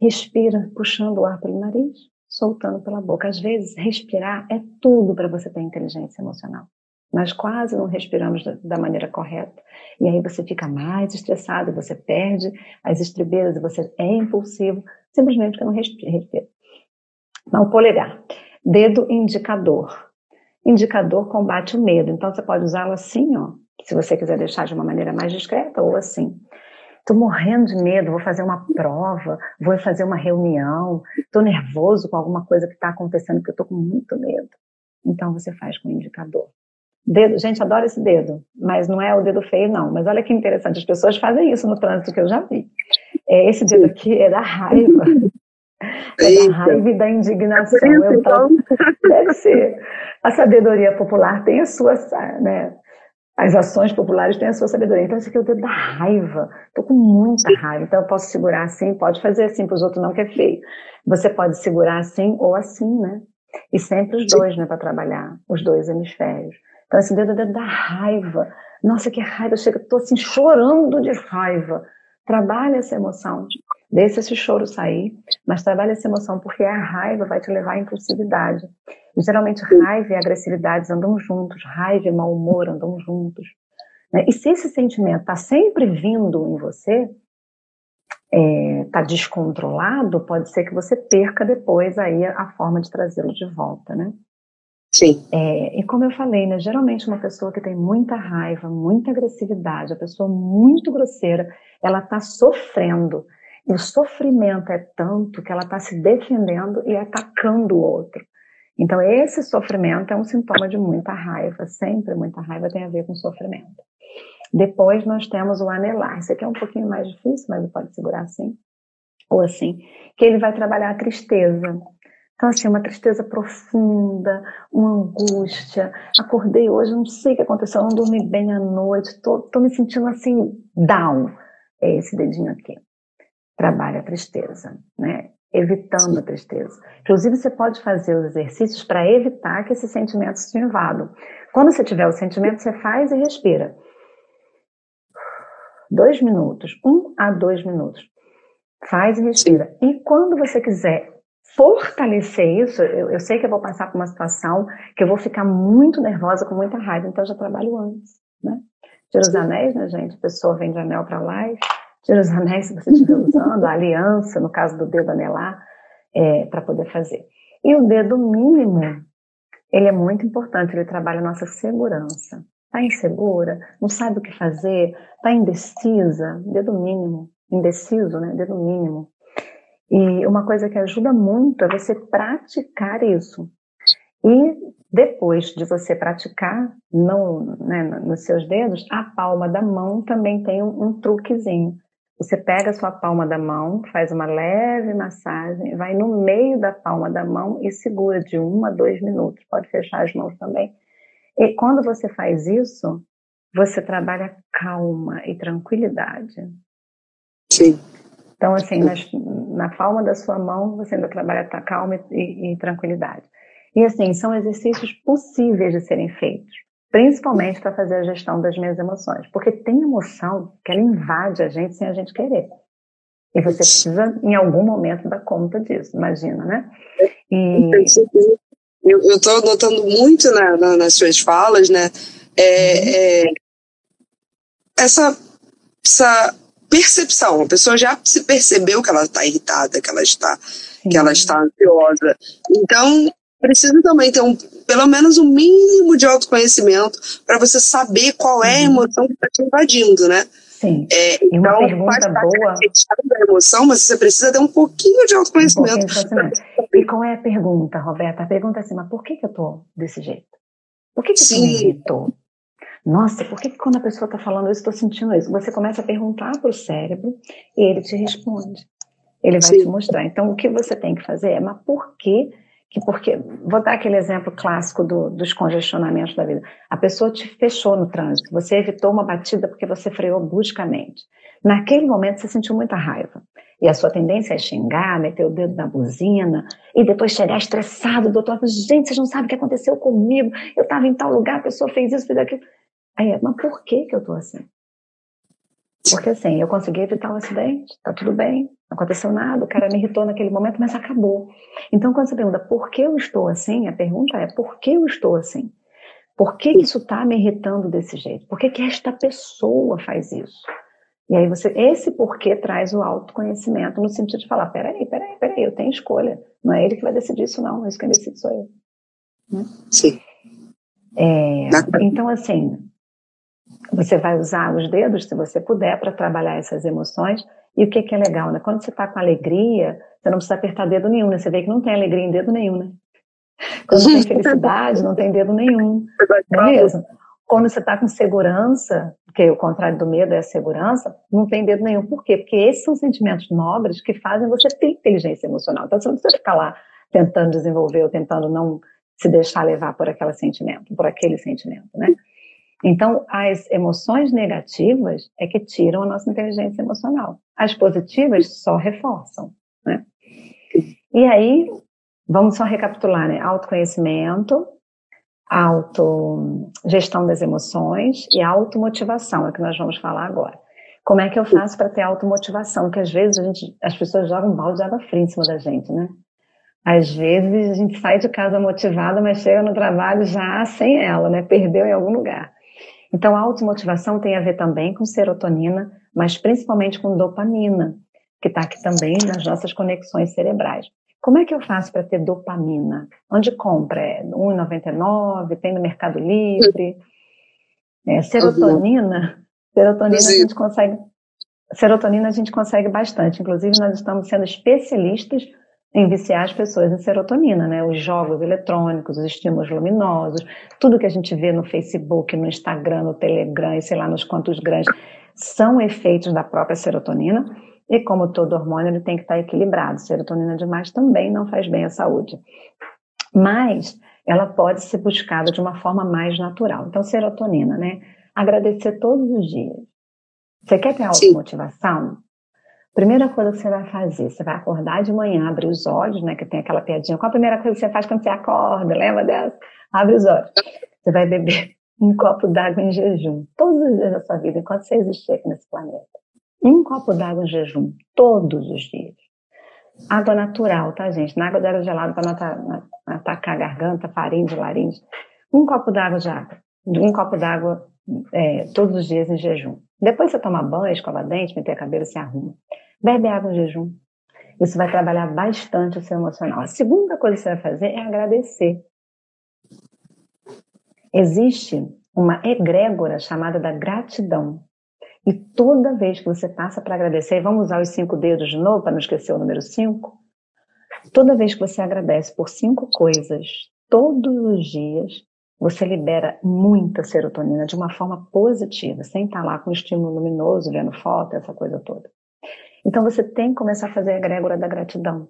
Respira, puxando o ar pelo nariz soltando pela boca. Às vezes, respirar é tudo para você ter inteligência emocional. Nós quase não respiramos da maneira correta. E aí você fica mais estressado, você perde as estribeiras, você é impulsivo, simplesmente porque não respira. Não, polegar. Dedo indicador. Indicador combate o medo. Então você pode usá-lo assim, ó, se você quiser deixar de uma maneira mais discreta, ou assim. Estou morrendo de medo, vou fazer uma prova, vou fazer uma reunião, estou nervoso com alguma coisa que está acontecendo, que eu estou com muito medo. Então você faz com o indicador. Dedo, gente, adora esse dedo, mas não é o dedo feio, não. Mas olha que interessante, as pessoas fazem isso no trânsito que eu já vi. É, esse dedo aqui é da raiva. É da raiva e da indignação. Eu falo, deve ser. A sabedoria popular tem a sua, né? As ações populares têm a sua sabedoria. Então, esse aqui é o dedo da raiva. Estou com muita raiva. Então, eu posso segurar assim, pode fazer assim para os outros, não, que é feio. Você pode segurar assim ou assim, né? E sempre os dois, né, para trabalhar, os dois hemisférios. Então, esse dedo é o dedo da raiva. Nossa, que raiva, chega, estou assim chorando de raiva. Trabalha essa emoção. Deixa esse choro sair, mas trabalha essa emoção, porque a raiva vai te levar à impulsividade. Geralmente, raiva e agressividade andam juntos, raiva e mau humor andam juntos. Né? E se esse sentimento está sempre vindo em você, está é, tá descontrolado, pode ser que você perca depois aí a, a forma de trazê-lo de volta, né? Sim. É, e como eu falei, né, geralmente uma pessoa que tem muita raiva, muita agressividade, a pessoa muito grosseira, ela está sofrendo. E o sofrimento é tanto que ela está se defendendo e atacando o outro. Então, esse sofrimento é um sintoma de muita raiva. Sempre muita raiva tem a ver com sofrimento. Depois nós temos o anelar. Esse aqui é um pouquinho mais difícil, mas pode segurar assim ou assim. Que ele vai trabalhar a tristeza. Então, assim, uma tristeza profunda, uma angústia. Acordei hoje, não sei o que aconteceu, não dormi bem à noite, tô, tô me sentindo assim, down. É esse dedinho aqui. Trabalha a tristeza, né? Evitando a tristeza. Inclusive, você pode fazer os exercícios para evitar que esses sentimentos te invadam. Quando você tiver o sentimento, você faz e respira. Dois minutos, um a dois minutos. Faz e respira. E quando você quiser fortalecer isso, eu, eu, sei que eu vou passar por uma situação que eu vou ficar muito nervosa, com muita raiva, então eu já trabalho antes, né? Tira os anéis, né, gente? A pessoa vende anel para live, tira os anéis se você estiver usando, a aliança, no caso do dedo anelar, é, para poder fazer. E o dedo mínimo, ele é muito importante, ele trabalha a nossa segurança. Está insegura, não sabe o que fazer, está indecisa, dedo mínimo, indeciso, né? Dedo mínimo. E uma coisa que ajuda muito é você praticar isso. E depois de você praticar no, né, nos seus dedos, a palma da mão também tem um, um truquezinho. Você pega a sua palma da mão, faz uma leve massagem, vai no meio da palma da mão e segura de um a dois minutos. Pode fechar as mãos também. E quando você faz isso, você trabalha calma e tranquilidade. Sim. Então, assim, nas, na palma da sua mão, você ainda trabalha calma e, e tranquilidade. E, assim, são exercícios possíveis de serem feitos, principalmente para fazer a gestão das minhas emoções. Porque tem emoção que ela invade a gente sem a gente querer. E você precisa, em algum momento, dar conta disso, imagina, né? E... Eu estou notando muito na, na, nas suas falas, né? É, uhum. é, essa, essa percepção. A pessoa já se percebeu que ela está irritada, que ela está, que ela está ansiosa. Então, precisa também ter um, pelo menos um mínimo de autoconhecimento para você saber qual é a uhum. emoção que está te invadindo, né? Sim. É, e uma então, pergunta boa. da emoção, mas você precisa ter um pouquinho de autoconhecimento. Um pouquinho de e qual é a pergunta, Roberta? A pergunta é assim, mas por que, que eu tô desse jeito? Por que, que Sim. me irritou? Nossa, por que, que quando a pessoa está falando isso, estou sentindo isso? Você começa a perguntar para o cérebro e ele te responde. Ele vai Sim. te mostrar. Então, o que você tem que fazer é, mas por que porque vou dar aquele exemplo clássico do, dos congestionamentos da vida. A pessoa te fechou no trânsito, você evitou uma batida porque você freou bruscamente. Naquele momento você sentiu muita raiva. E a sua tendência é xingar, meter o dedo na buzina, e depois chegar estressado, doutor, gente, vocês não sabem o que aconteceu comigo, eu estava em tal lugar, a pessoa fez isso, fez aquilo. Aí, mas por que que eu tô assim? Porque assim, eu consegui evitar o acidente, tá tudo bem, não aconteceu nada, o cara me irritou naquele momento, mas acabou. Então, quando você pergunta por que eu estou assim, a pergunta é por que eu estou assim? Por que, que isso está me irritando desse jeito? Por que, que esta pessoa faz isso? E aí você, esse porquê traz o autoconhecimento no sentido de falar, peraí, peraí, peraí, eu tenho escolha. Não é ele que vai decidir isso não, isso quem decide sou eu. Né? Sim. É, então, assim, você vai usar os dedos, se você puder, para trabalhar essas emoções. E o que, que é legal, né? Quando você está com alegria, você não precisa apertar dedo nenhum, né? Você vê que não tem alegria em dedo nenhum, né? Quando tem felicidade, não tem dedo nenhum. Não é mesmo? Quando você está com segurança, que o contrário do medo é a segurança, não tem dedo nenhum. Por quê? Porque esses são sentimentos nobres que fazem você ter inteligência emocional. Então você não precisa ficar lá tentando desenvolver ou tentando não se deixar levar por aquele sentimento, por aquele sentimento, né? Então, as emoções negativas é que tiram a nossa inteligência emocional. As positivas só reforçam, né? E aí, vamos só recapitular, né? Autoconhecimento, autogestão das emoções e automotivação, é o que nós vamos falar agora. Como é que eu faço para ter automotivação? Que às vezes a gente, as pessoas jogam um balde de água fria em cima da gente, né? Às vezes a gente sai de casa motivada, mas chega no trabalho já sem ela, né? Perdeu em algum lugar. Então, a automotivação tem a ver também com serotonina, mas principalmente com dopamina, que está aqui também nas nossas conexões cerebrais. Como é que eu faço para ter dopamina? Onde compra? É R$ 1,99? Tem no Mercado Livre? É, serotonina, serotonina a gente consegue, serotonina a gente consegue bastante. Inclusive, nós estamos sendo especialistas em viciar as pessoas em serotonina, né? Os jogos eletrônicos, os estímulos luminosos, tudo que a gente vê no Facebook, no Instagram, no Telegram e sei lá nos quantos grãs, são efeitos da própria serotonina. E como todo hormônio, ele tem que estar equilibrado. Serotonina demais também não faz bem à saúde. Mas ela pode ser buscada de uma forma mais natural. Então, serotonina, né? Agradecer todos os dias. Você quer ter automotivação? Primeira coisa que você vai fazer, você vai acordar de manhã, abrir os olhos, né? Que tem aquela piadinha. Qual a primeira coisa que você faz quando você acorda? Lembra dessa? Abre os olhos. Você vai beber um copo d'água em jejum, todos os dias da sua vida, enquanto você existir aqui nesse planeta. Um copo d'água em jejum, todos os dias. Água natural, tá, gente? Na água água gelada para não atacar a garganta, faringe, laringe. Um copo d'água de água. Um copo d'água é, todos os dias em jejum. Depois você toma banho, escova dente, meter cabelo, se arruma. Bebe água em jejum. Isso vai trabalhar bastante o seu emocional. A segunda coisa que você vai fazer é agradecer. Existe uma egrégora chamada da gratidão. E toda vez que você passa para agradecer, vamos usar os cinco dedos de novo para não esquecer o número cinco. Toda vez que você agradece por cinco coisas, todos os dias, você libera muita serotonina de uma forma positiva, sem estar lá com estímulo luminoso, vendo foto, essa coisa toda. Então você tem que começar a fazer a egrégora da gratidão.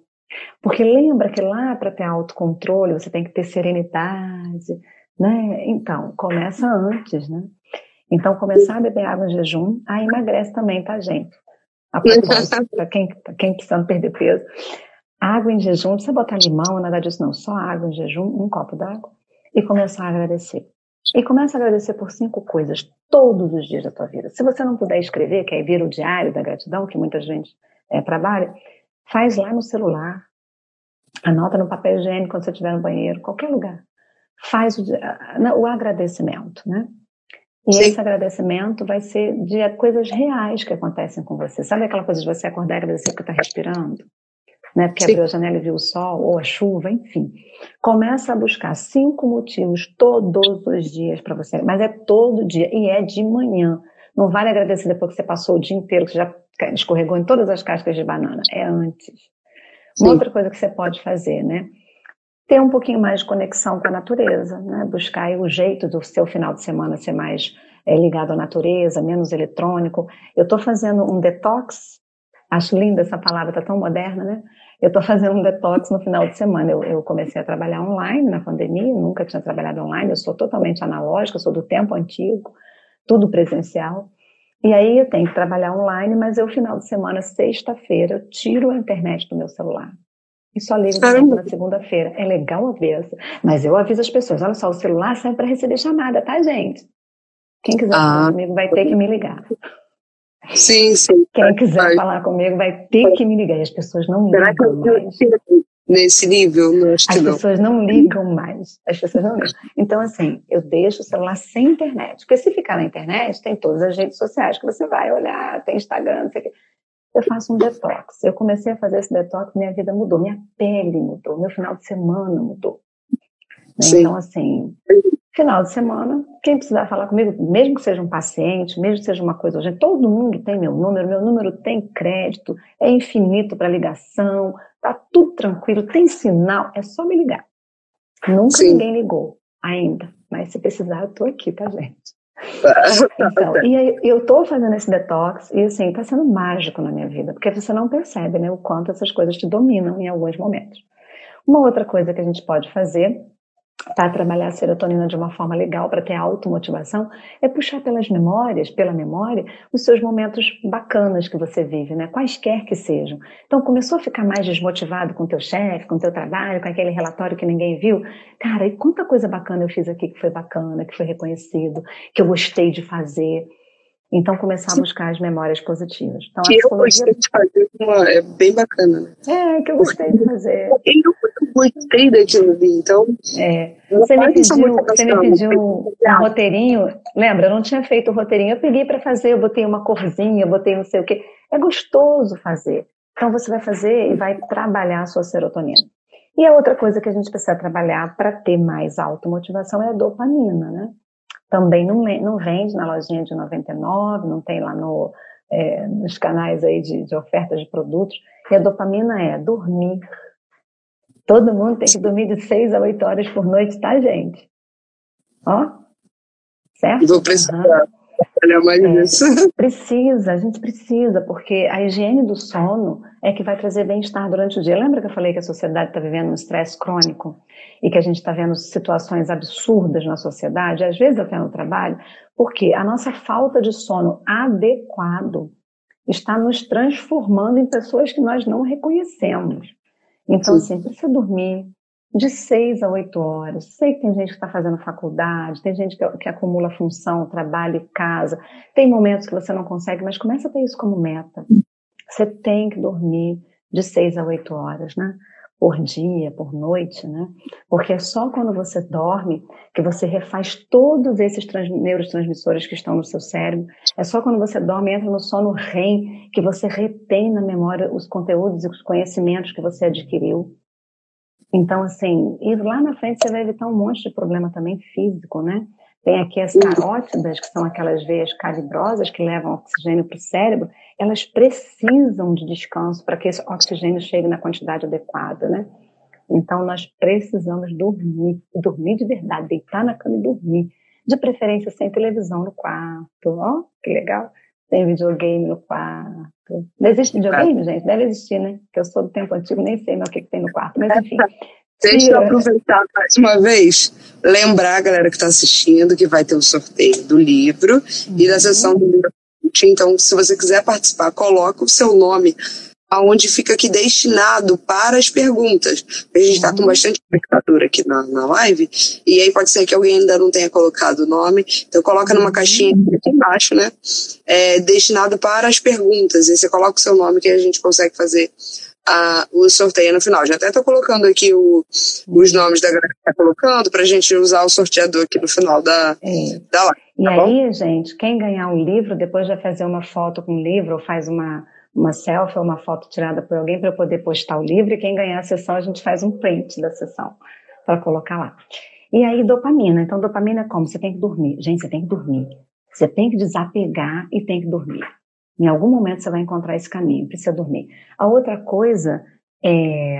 Porque lembra que lá para ter autocontrole você tem que ter serenidade, né? Então, começa antes, né? Então, começar a beber água em jejum, aí emagrece também, tá, gente? Para quem, quem precisando perder peso. Água em jejum, não precisa botar limão, nada disso não, só água em jejum, um copo d'água e começar a agradecer. E começa a agradecer por cinco coisas todos os dias da tua vida. Se você não puder escrever, que aí vira o diário da gratidão, que muita gente é, trabalha, faz lá no celular, anota no papel higiênico quando você estiver no banheiro, qualquer lugar. Faz o, o agradecimento, né? E Sim. esse agradecimento vai ser de coisas reais que acontecem com você. Sabe aquela coisa de você acordar e agradecer porque está respirando? Né? Porque Sim. abriu a janela e viu o sol, ou a chuva, enfim. Começa a buscar cinco motivos todos os dias para você, mas é todo dia e é de manhã. Não vale agradecer depois que você passou o dia inteiro, que você já escorregou em todas as cascas de banana. É antes. Uma outra coisa que você pode fazer, né? Ter um pouquinho mais de conexão com a natureza, né? Buscar o jeito do seu final de semana ser mais é, ligado à natureza, menos eletrônico. Eu estou fazendo um detox, acho linda essa palavra, tá tão moderna, né? Eu estou fazendo um detox no final de semana. Eu, eu, comecei a trabalhar online na pandemia, nunca tinha trabalhado online, eu sou totalmente analógica, sou do tempo antigo, tudo presencial. E aí eu tenho que trabalhar online, mas eu, final de semana, sexta-feira, tiro a internet do meu celular. E só ligo na segunda-feira. É legal a vez. Mas eu aviso as pessoas: olha só, o celular serve para receber chamada, tá, gente? Quem quiser ah. falar comigo vai ter que me ligar. Sim, sim. Quem quiser vai. falar comigo vai ter que me ligar. E as pessoas não Será ligam mais. Nesse nível, não As pessoas não ligam mais. As pessoas não ligam. Então, assim, eu deixo o celular sem internet. Porque se ficar na internet, tem todas as redes sociais que você vai olhar, tem Instagram, não sei o quê. Eu faço um detox. Eu comecei a fazer esse detox, minha vida mudou, minha pele mudou, meu final de semana mudou. Então, assim, Final de semana, quem precisar falar comigo, mesmo que seja um paciente, mesmo que seja uma coisa urgente, todo mundo tem meu número, meu número tem crédito, é infinito para ligação, tá tudo tranquilo, tem sinal, é só me ligar. Nunca Sim. ninguém ligou, ainda. Mas se precisar, eu tô aqui, tá, gente? Então, e eu estou fazendo esse detox e assim, está sendo mágico na minha vida, porque você não percebe né, o quanto essas coisas te dominam em alguns momentos. Uma outra coisa que a gente pode fazer para trabalhar a serotonina de uma forma legal, para ter automotivação, é puxar pelas memórias, pela memória, os seus momentos bacanas que você vive, né? Quaisquer que sejam. Então, começou a ficar mais desmotivado com o teu chefe, com o teu trabalho, com aquele relatório que ninguém viu. Cara, e quanta coisa bacana eu fiz aqui que foi bacana, que foi reconhecido, que eu gostei de fazer. Então, começar a buscar as memórias positivas. Então, que eu gostei de fazer, uma, é bem bacana. Né? É, que eu gostei de fazer. Eu gostei daquilo ali, então... É. Você me pediu, você me pediu um roteirinho, lembra, eu não tinha feito o roteirinho, eu peguei para fazer, eu botei uma corzinha, eu botei não sei o quê. É gostoso fazer. Então, você vai fazer e vai trabalhar a sua serotonina. E a outra coisa que a gente precisa trabalhar para ter mais automotivação é a dopamina, né? Também não, não vende na lojinha de 99, não tem lá no, é, nos canais aí de, de ofertas de produtos. E a dopamina é dormir. Todo mundo tem que dormir de 6 a 8 horas por noite, tá, gente? Ó, certo? Vou precisar. Uhum. Olha mais é, isso. Precisa, a gente precisa, porque a higiene do sono é que vai trazer bem-estar durante o dia. Lembra que eu falei que a sociedade está vivendo um estresse crônico e que a gente está vendo situações absurdas na sociedade, às vezes até no trabalho, porque a nossa falta de sono adequado está nos transformando em pessoas que nós não reconhecemos. Então, assim, precisa dormir, de seis a oito horas. Sei que tem gente que está fazendo faculdade, tem gente que, que, acumula função, trabalho e casa. Tem momentos que você não consegue, mas começa a ter isso como meta. Você tem que dormir de seis a oito horas, né? Por dia, por noite, né? Porque é só quando você dorme que você refaz todos esses trans, neurotransmissores que estão no seu cérebro. É só quando você dorme, entra no sono REM, que você retém na memória os conteúdos e os conhecimentos que você adquiriu. Então, assim, e lá na frente você vai evitar um monte de problema também físico, né? Tem aqui as carótidas, que são aquelas veias calibrosas que levam oxigênio para o cérebro, elas precisam de descanso para que esse oxigênio chegue na quantidade adequada, né? Então, nós precisamos dormir, dormir de verdade, deitar na cama e dormir. De preferência sem televisão no quarto, ó, que legal. Sem videogame no quarto. Não existe videogame, gente? Deve existir, né? Porque eu sou do tempo antigo, nem sei mais o que, que tem no quarto, mas enfim. Deixa eu aproveitar mais uma vez, lembrar a galera que está assistindo que vai ter o um sorteio do livro uhum. e da uhum. sessão do livro. Então, se você quiser participar, coloca o seu nome aonde fica aqui destinado para as perguntas. A gente está com uhum. bastante espectador aqui na, na live, e aí pode ser que alguém ainda não tenha colocado o nome, então coloca numa uhum. caixinha aqui embaixo, né? É, destinado para as perguntas. E você coloca o seu nome que a gente consegue fazer a, o sorteio no final. Já até estou colocando aqui o, os nomes da galera que está colocando para a gente usar o sorteador aqui no final da, é. da live. E tá aí, bom? gente, quem ganhar um livro, depois vai fazer uma foto com o livro ou faz uma uma selfie ou uma foto tirada por alguém para eu poder postar o livro e quem ganhar a sessão a gente faz um print da sessão para colocar lá. E aí dopamina, então dopamina é como? Você tem que dormir. Gente, você tem que dormir. Você tem que desapegar e tem que dormir. Em algum momento você vai encontrar esse caminho, precisa dormir. A outra coisa é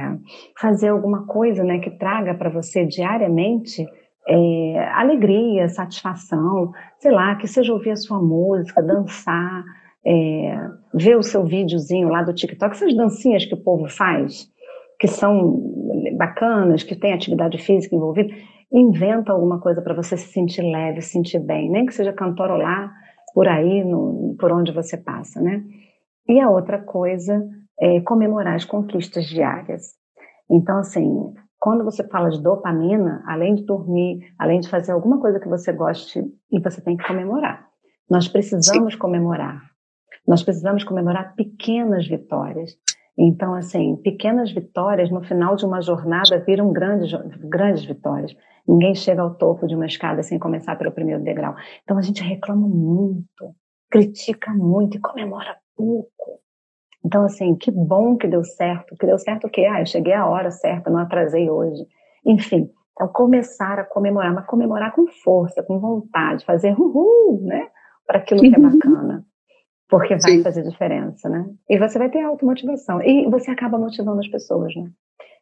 fazer alguma coisa né, que traga para você diariamente é, alegria, satisfação, sei lá, que seja ouvir a sua música, dançar, é, ver o seu videozinho lá do TikTok, essas dancinhas que o povo faz, que são bacanas, que tem atividade física envolvida, inventa alguma coisa para você se sentir leve, se sentir bem, nem que seja cantarolar por aí, no, por onde você passa, né? E a outra coisa é comemorar as conquistas diárias. Então, assim, quando você fala de dopamina, além de dormir, além de fazer alguma coisa que você goste, e você tem que comemorar. Nós precisamos Sim. comemorar. Nós precisamos comemorar pequenas vitórias. Então, assim, pequenas vitórias no final de uma jornada viram grandes, grandes vitórias. Ninguém chega ao topo de uma escada sem começar pelo primeiro degrau. Então, a gente reclama muito, critica muito e comemora pouco. Então, assim, que bom que deu certo. Que deu certo o quê? Ah, eu cheguei à hora certa, não atrasei hoje. Enfim, então começar a comemorar, mas comemorar com força, com vontade, fazer uhul, né? Para aquilo que é uhum. bacana. Porque vai Sim. fazer diferença, né? E você vai ter automotivação. E você acaba motivando as pessoas, né?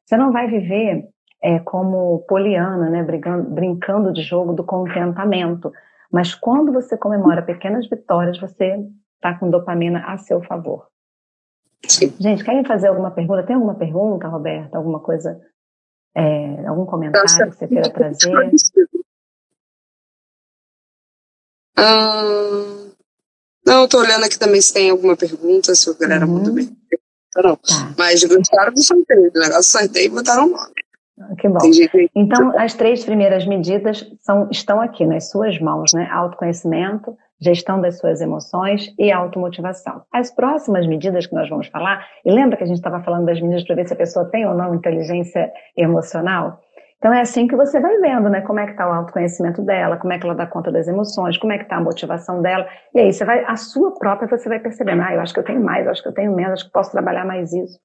Você não vai viver é como poliana, né, brincando, brincando de jogo do contentamento. Mas quando você comemora pequenas vitórias, você está com dopamina a seu favor. Sim. Gente, querem fazer alguma pergunta? Tem alguma pergunta, Roberta? Alguma coisa, é, algum comentário que você queira trazer? Ah, não, estou olhando aqui também se tem alguma pergunta, se o galera uhum. muito bem. Não. Tá. Mas gostaram do sorteio, o negócio sorteio e botaram o nome. Ah, que bom. Então, as três primeiras medidas são, estão aqui nas suas mãos, né? Autoconhecimento, gestão das suas emoções e automotivação. As próximas medidas que nós vamos falar, e lembra que a gente estava falando das medidas para ver se a pessoa tem ou não inteligência emocional? Então é assim que você vai vendo, né? Como é que está o autoconhecimento dela, como é que ela dá conta das emoções, como é que está a motivação dela. E aí você vai, a sua própria, você vai percebendo, ah, eu acho que eu tenho mais, eu acho que eu tenho menos, acho que posso trabalhar mais isso.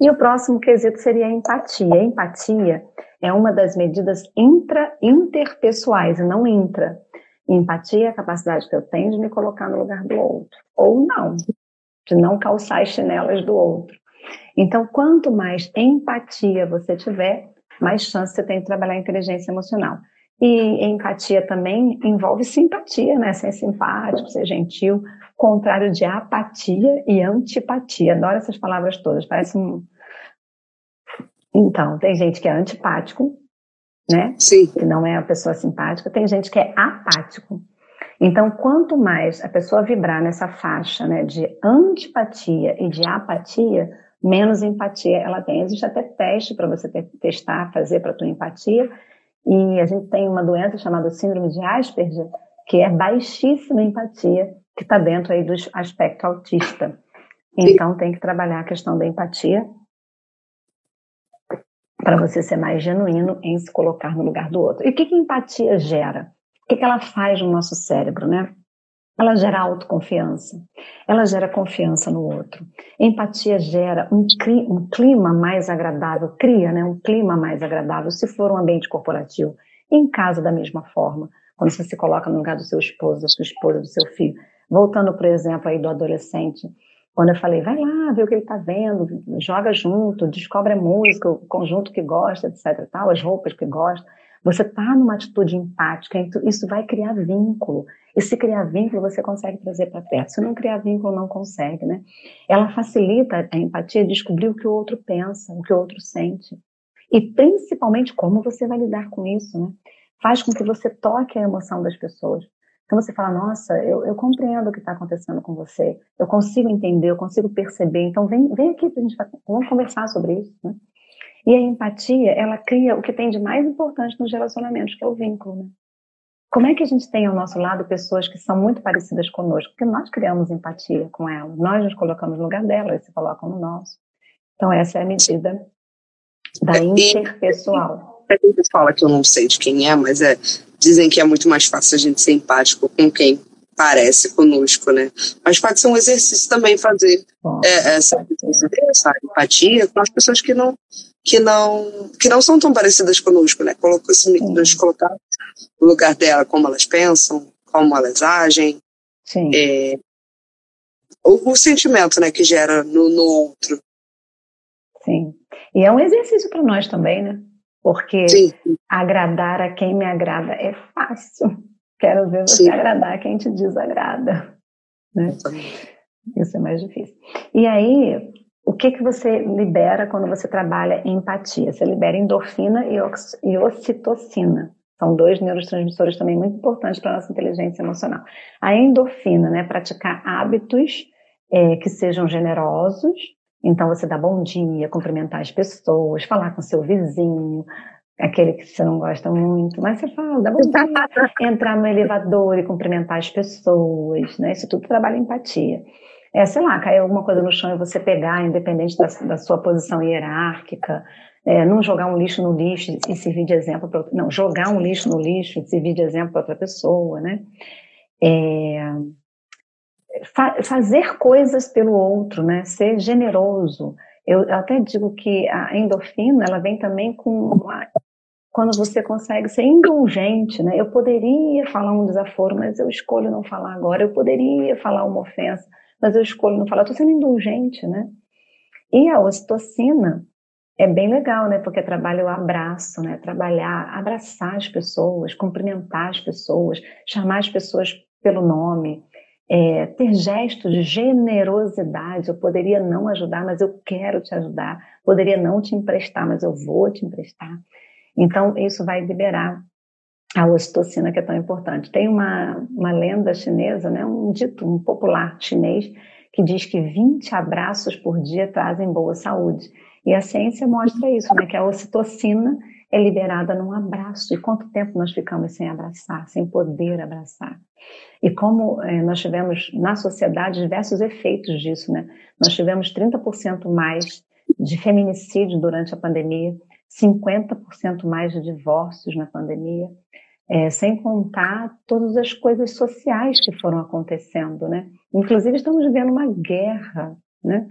E o próximo quesito seria a empatia. A empatia é uma das medidas intra, interpessoais e não intra. Empatia é a capacidade que eu tenho de me colocar no lugar do outro, ou não, de não calçar as chinelas do outro. Então, quanto mais empatia você tiver, mais chance você tem de trabalhar a inteligência emocional. E empatia também envolve simpatia, né? Ser simpático, ser gentil, contrário de apatia e antipatia. Adoro essas palavras todas, parece um. Então, tem gente que é antipático, né? Sim. Que não é a pessoa simpática, tem gente que é apático. Então, quanto mais a pessoa vibrar nessa faixa né, de antipatia e de apatia, menos empatia ela tem. Existe até teste para você testar, fazer para a tua empatia. E a gente tem uma doença chamada síndrome de Asperger, que é baixíssima empatia, que está dentro aí do aspecto autista. Então, tem que trabalhar a questão da empatia para você ser mais genuíno em se colocar no lugar do outro. E o que, que empatia gera? O que, que ela faz no nosso cérebro, né? Ela gera autoconfiança, ela gera confiança no outro. Empatia gera um, um clima mais agradável, cria né, um clima mais agradável se for um ambiente corporativo. Em casa, da mesma forma, quando você se coloca no lugar do seu esposo, da sua esposa, do seu filho. Voltando, por exemplo, aí do adolescente, quando eu falei, vai lá, vê o que ele está vendo, joga junto, descobre a música, o conjunto que gosta, etc. Tal, as roupas que gosta. Você está numa atitude empática, então isso vai criar vínculo. E se criar vínculo, você consegue trazer para perto. Se não criar vínculo, não consegue, né? Ela facilita a empatia descobrir o que o outro pensa, o que o outro sente. E principalmente como você vai lidar com isso, né? Faz com que você toque a emoção das pessoas. Então você fala, nossa, eu, eu compreendo o que está acontecendo com você, eu consigo entender, eu consigo perceber, então vem, vem aqui para a gente vamos conversar sobre isso, né? E a empatia, ela cria o que tem de mais importante nos relacionamentos, que é o vínculo, né? Como é que a gente tem ao nosso lado pessoas que são muito parecidas conosco? Porque nós criamos empatia com elas, nós nos colocamos no lugar delas, elas se colocam no nosso. Então essa é a medida da interpessoal. A gente fala que eu não sei de quem é, mas é dizem que é muito mais fácil a gente ser empático com quem parece conosco, né? Mas pode ser um exercício também fazer é, essa, essa, empatia com as pessoas que não que não que não são tão parecidas conosco, né? Colocou se nos colocar no lugar dela, como elas pensam, como elas agem, é, o, o, sentimento, né, que gera no, no outro. Sim. E é um exercício para nós também, né? Porque Sim. agradar a quem me agrada é fácil. Quero ver você Sim. agradar a quem te desagrada. Né? Isso é mais difícil. E aí, o que, que você libera quando você trabalha em empatia? Você libera endorfina e ocitocina. São dois neurotransmissores também muito importantes para a nossa inteligência emocional. A endorfina, né? Praticar hábitos é, que sejam generosos, então, você dá bom dia, cumprimentar as pessoas, falar com seu vizinho, aquele que você não gosta muito, mas você fala, dá bom dia, entrar no elevador e cumprimentar as pessoas, né? Isso tudo trabalha empatia. É, sei lá, cair alguma coisa no chão e você pegar, independente da, da sua posição hierárquica, é, não jogar um lixo no lixo e servir de exemplo para não jogar um lixo no lixo e servir de exemplo para outra pessoa, né? É, fa fazer coisas pelo outro, né? Ser generoso. Eu até digo que a endorfina, ela vem também com uma, quando você consegue ser indulgente, né? Eu poderia falar um desaforo, mas eu escolho não falar agora. Eu poderia falar uma ofensa, mas eu escolho não falar. Estou sendo indulgente, né? E a ocitocina, é bem legal, né? Porque trabalha o abraço, né? Trabalhar, abraçar as pessoas, cumprimentar as pessoas, chamar as pessoas pelo nome, é, ter gestos de generosidade. Eu poderia não ajudar, mas eu quero te ajudar. Poderia não te emprestar, mas eu vou te emprestar. Então, isso vai liberar a ocitocina, que é tão importante. Tem uma, uma lenda chinesa, né? um dito, um popular chinês, que diz que 20 abraços por dia trazem boa saúde. E a ciência mostra isso, né? Que a ocitocina é liberada num abraço. E quanto tempo nós ficamos sem abraçar, sem poder abraçar? E como é, nós tivemos na sociedade diversos efeitos disso, né? Nós tivemos 30% mais de feminicídio durante a pandemia, 50% mais de divórcios na pandemia, é, sem contar todas as coisas sociais que foram acontecendo, né? Inclusive estamos vivendo uma guerra né?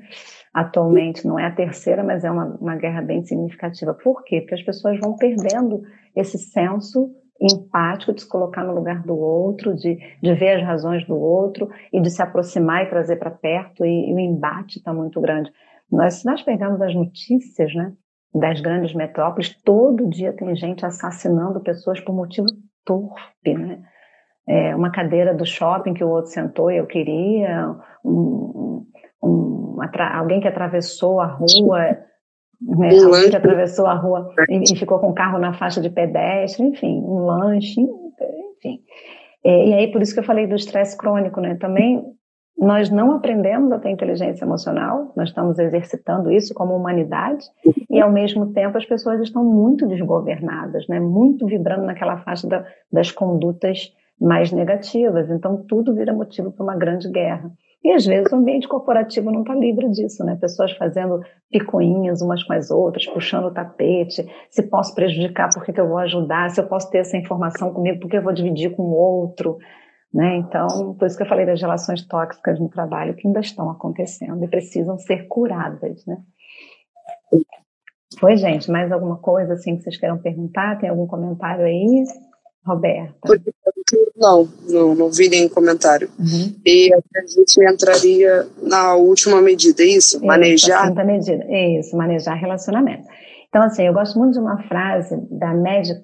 Atualmente não é a terceira, mas é uma, uma guerra bem significativa. Por quê? Porque as pessoas vão perdendo esse senso empático de se colocar no lugar do outro, de, de ver as razões do outro e de se aproximar e trazer para perto, e, e o embate está muito grande. Nós, se nós pegarmos as notícias né, das grandes metrópoles, todo dia tem gente assassinando pessoas por motivo torpe, né? É, uma cadeira do shopping que o outro sentou e eu queria, um, um, alguém que atravessou a rua, né, alguém que atravessou a rua e, e, ficou com o carro na faixa de pedestre, enfim, um lanche, enfim. É, e aí, por isso que eu falei do estresse crônico, né? Também nós não aprendemos a ter inteligência emocional, nós estamos exercitando isso como humanidade, e ao mesmo tempo as pessoas estão muito desgovernadas, né? muito vibrando naquela faixa da, das condutas mais negativas. Então, tudo vira motivo para uma grande guerra. E às vezes o ambiente corporativo não está livre disso, né? Pessoas fazendo picuinhas umas com as outras, puxando o tapete. Se posso prejudicar, por que, que eu vou ajudar? Se eu posso ter essa informação comigo, por que eu vou dividir com o outro? Né? Então, por isso que eu falei das relações tóxicas no trabalho que ainda estão acontecendo e precisam ser curadas, né? Oi, gente, mais alguma coisa assim que vocês queiram perguntar? Tem algum comentário aí? Roberta? Não, não, não vi nenhum comentário. Uhum. E a gente entraria na última medida, é isso? isso manejar. Quinta medida, isso, manejar relacionamento. Então, assim, eu gosto muito de uma frase da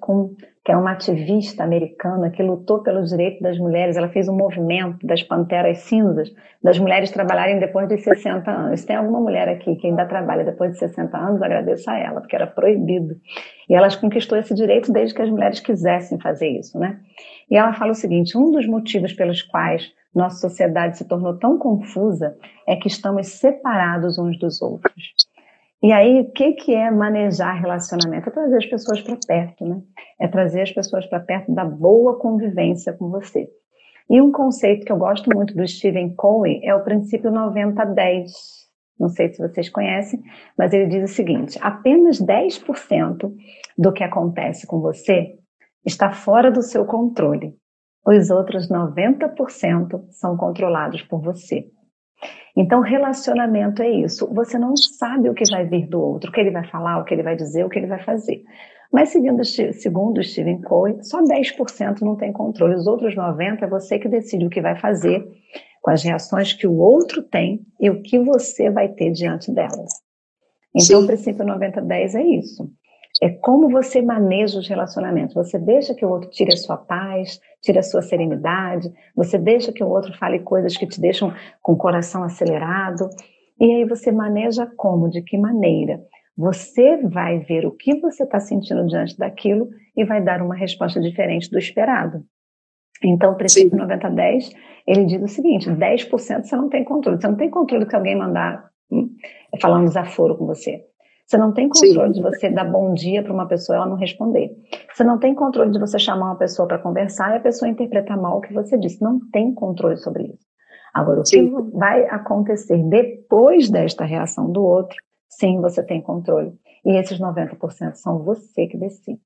Kuhn, que é uma ativista americana que lutou pelos direitos das mulheres. Ela fez um movimento das panteras cinzas, das mulheres trabalharem depois de 60 anos. Tem alguma mulher aqui que ainda trabalha depois de 60 anos, agradeço a ela, porque era proibido. E ela conquistou esse direito desde que as mulheres quisessem fazer isso, né? E ela fala o seguinte: um dos motivos pelos quais nossa sociedade se tornou tão confusa é que estamos separados uns dos outros. E aí, o que, que é manejar relacionamento? É trazer as pessoas para perto, né? É trazer as pessoas para perto da boa convivência com você. E um conceito que eu gosto muito do Stephen Covey é o princípio 90-10. Não sei se vocês conhecem, mas ele diz o seguinte: apenas 10% do que acontece com você está fora do seu controle. Os outros 90% são controlados por você. Então, relacionamento é isso. Você não sabe o que vai vir do outro, o que ele vai falar, o que ele vai dizer, o que ele vai fazer. Mas, segundo, segundo Stephen Covey, só 10% não tem controle. Os outros 90% é você que decide o que vai fazer com as reações que o outro tem e o que você vai ter diante delas. Então, Sim. o princípio 90-10 é isso é como você maneja os relacionamentos. Você deixa que o outro tire a sua paz, tire a sua serenidade, você deixa que o outro fale coisas que te deixam com o coração acelerado. E aí você maneja como, de que maneira? Você vai ver o que você está sentindo diante daquilo e vai dar uma resposta diferente do esperado. Então, o princípio 90-10, ele diz o seguinte: 10% você não tem controle. Você não tem controle que alguém mandar hum, falando desaforo com você. Você não tem controle Sim. de você dar bom dia para uma pessoa e ela não responder. Você não tem controle de você chamar uma pessoa para conversar e a pessoa interpretar mal o que você disse. Não tem controle sobre isso. Agora, o sim. que vai acontecer depois desta reação do outro, sim, você tem controle. E esses 90% são você que decide.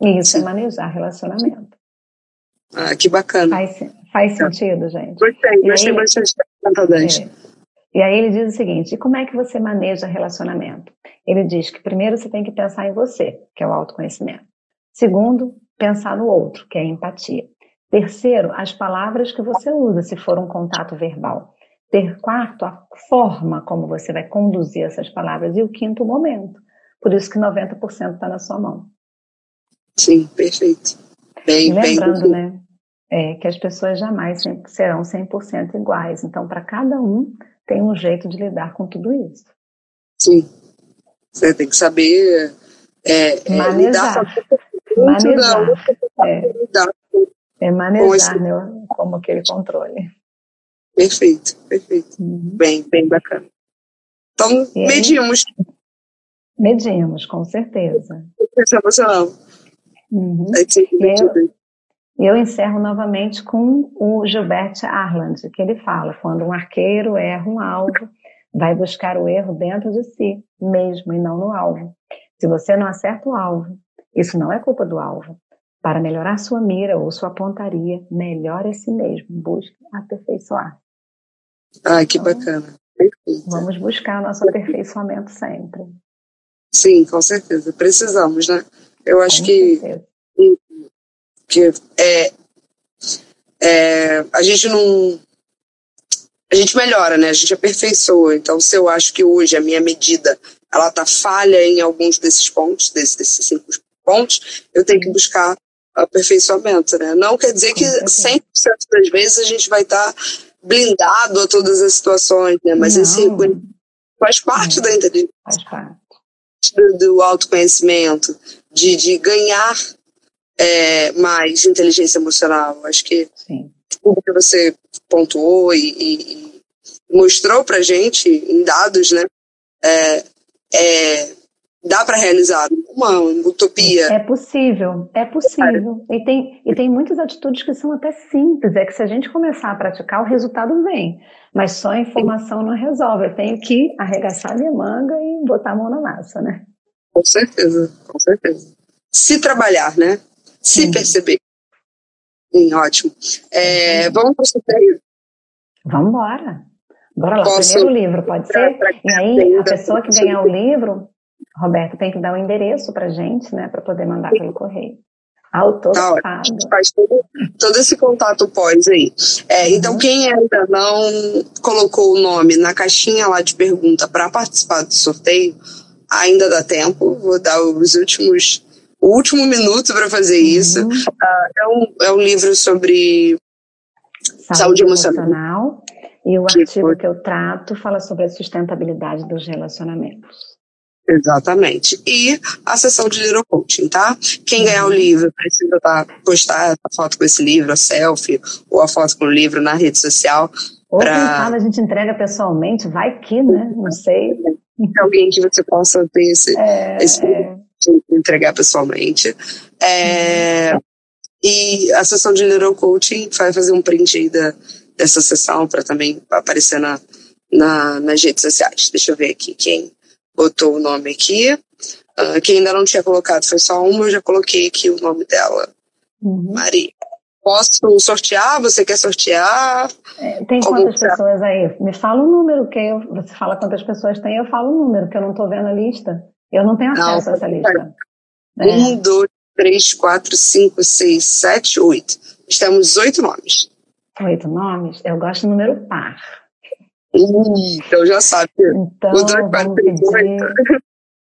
E isso é sim. é manejar relacionamento. Ah, que bacana. Faz, faz sentido, gente? Gostei, gostei bastante da é, e aí ele diz o seguinte: e como é que você maneja relacionamento? Ele diz que primeiro você tem que pensar em você, que é o autoconhecimento. Segundo, pensar no outro, que é a empatia. Terceiro, as palavras que você usa, se for um contato verbal. Ter quarto, a forma como você vai conduzir essas palavras. E o quinto, o momento. Por isso que 90% está na sua mão. Sim, perfeito. Bem, lembrando, bem... né, é, que as pessoas jamais serão 100% iguais. Então, para cada um, tem um jeito de lidar com tudo isso. Sim. Você tem que saber é, é manejar. manejar. É, é manejar, né, como aquele controle. Perfeito, perfeito. Uhum. Bem, bem bacana. Então, aí, medimos. Medimos, com certeza. Emocional. Uhum. Eu, eu encerro novamente com o Gilbert Arland, que ele fala: quando um arqueiro erra um alvo, vai buscar o erro dentro de si mesmo e não no alvo. Se você não acerta o alvo, isso não é culpa do alvo. Para melhorar sua mira ou sua pontaria, melhore a si mesmo, busque aperfeiçoar. Ah, que então, bacana. Perfeito. Vamos buscar nosso aperfeiçoamento sempre. Sim, com certeza. Precisamos, né? Eu acho com que, certeza. Que é, é, a gente não. A gente melhora, né? A gente aperfeiçoa. Então, se eu acho que hoje a minha medida ela tá falha em alguns desses pontos, desses, desses cinco pontos, eu tenho que buscar aperfeiçoamento, né? Não quer dizer que 100% das vezes a gente vai estar tá blindado a todas as situações, né? Mas Não. esse faz parte da inteligência. Faz parte. Do, do autoconhecimento, de, de ganhar é, mais inteligência emocional. Acho que Sim. tudo que você pontuou e, e, e mostrou pra gente em dados, né? É, é, dá para realizar uma utopia. É possível, é possível. E tem, e tem muitas atitudes que são até simples, é que se a gente começar a praticar, o resultado vem. Mas só a informação não resolve. Eu tenho que arregaçar minha manga e botar a mão na massa, né? Com certeza, com certeza. Se trabalhar, né? Se Sim. perceber. Sim, ótimo. É, vamos para o sorteio? Vamos embora. Bora lá, Posso primeiro livro, pode ser? E aí, a pessoa que ganhar o livro, Roberto, tem que dar o um endereço para gente, né, para poder mandar pelo correio. Autorizado. Tá, a gente faz todo, todo, esse contato pós aí. É, uhum. Então, quem ainda não colocou o nome na caixinha lá de pergunta para participar do sorteio, ainda dá tempo. Vou dar os últimos, o último minuto para fazer isso. Uhum. Uh, é, um, é um livro sobre saúde, saúde emocional. E o artigo que eu trato fala sobre a sustentabilidade dos relacionamentos. Exatamente. E a sessão de Little Coaching, tá? Quem ganhar o livro precisa tá, postar a foto com esse livro, a selfie, ou a foto com o livro na rede social. Ou pra... quem fala, a gente entrega pessoalmente, vai que, né? Não sei. Alguém que você possa ter esse, é, esse. Entregar pessoalmente. É, e a sessão de Little Coaching vai fazer um print aí da, dessa sessão para também aparecer na, na, nas redes sociais. Deixa eu ver aqui quem botou o nome aqui. Uh, quem ainda não tinha colocado foi só uma, eu já coloquei aqui o nome dela. Uhum. Maria. Posso sortear? Você quer sortear? É, tem Como quantas pessoas aí? Me fala o número, que eu, você fala quantas pessoas tem, eu falo o número, que eu não estou vendo a lista. Eu não tenho acesso não, a essa lista. É. Um, dois, três, quatro, cinco, seis, sete, oito. Temos oito nomes. Oito nomes? Eu gosto do número par. então já sabe. Então, dois, vamos, pedir,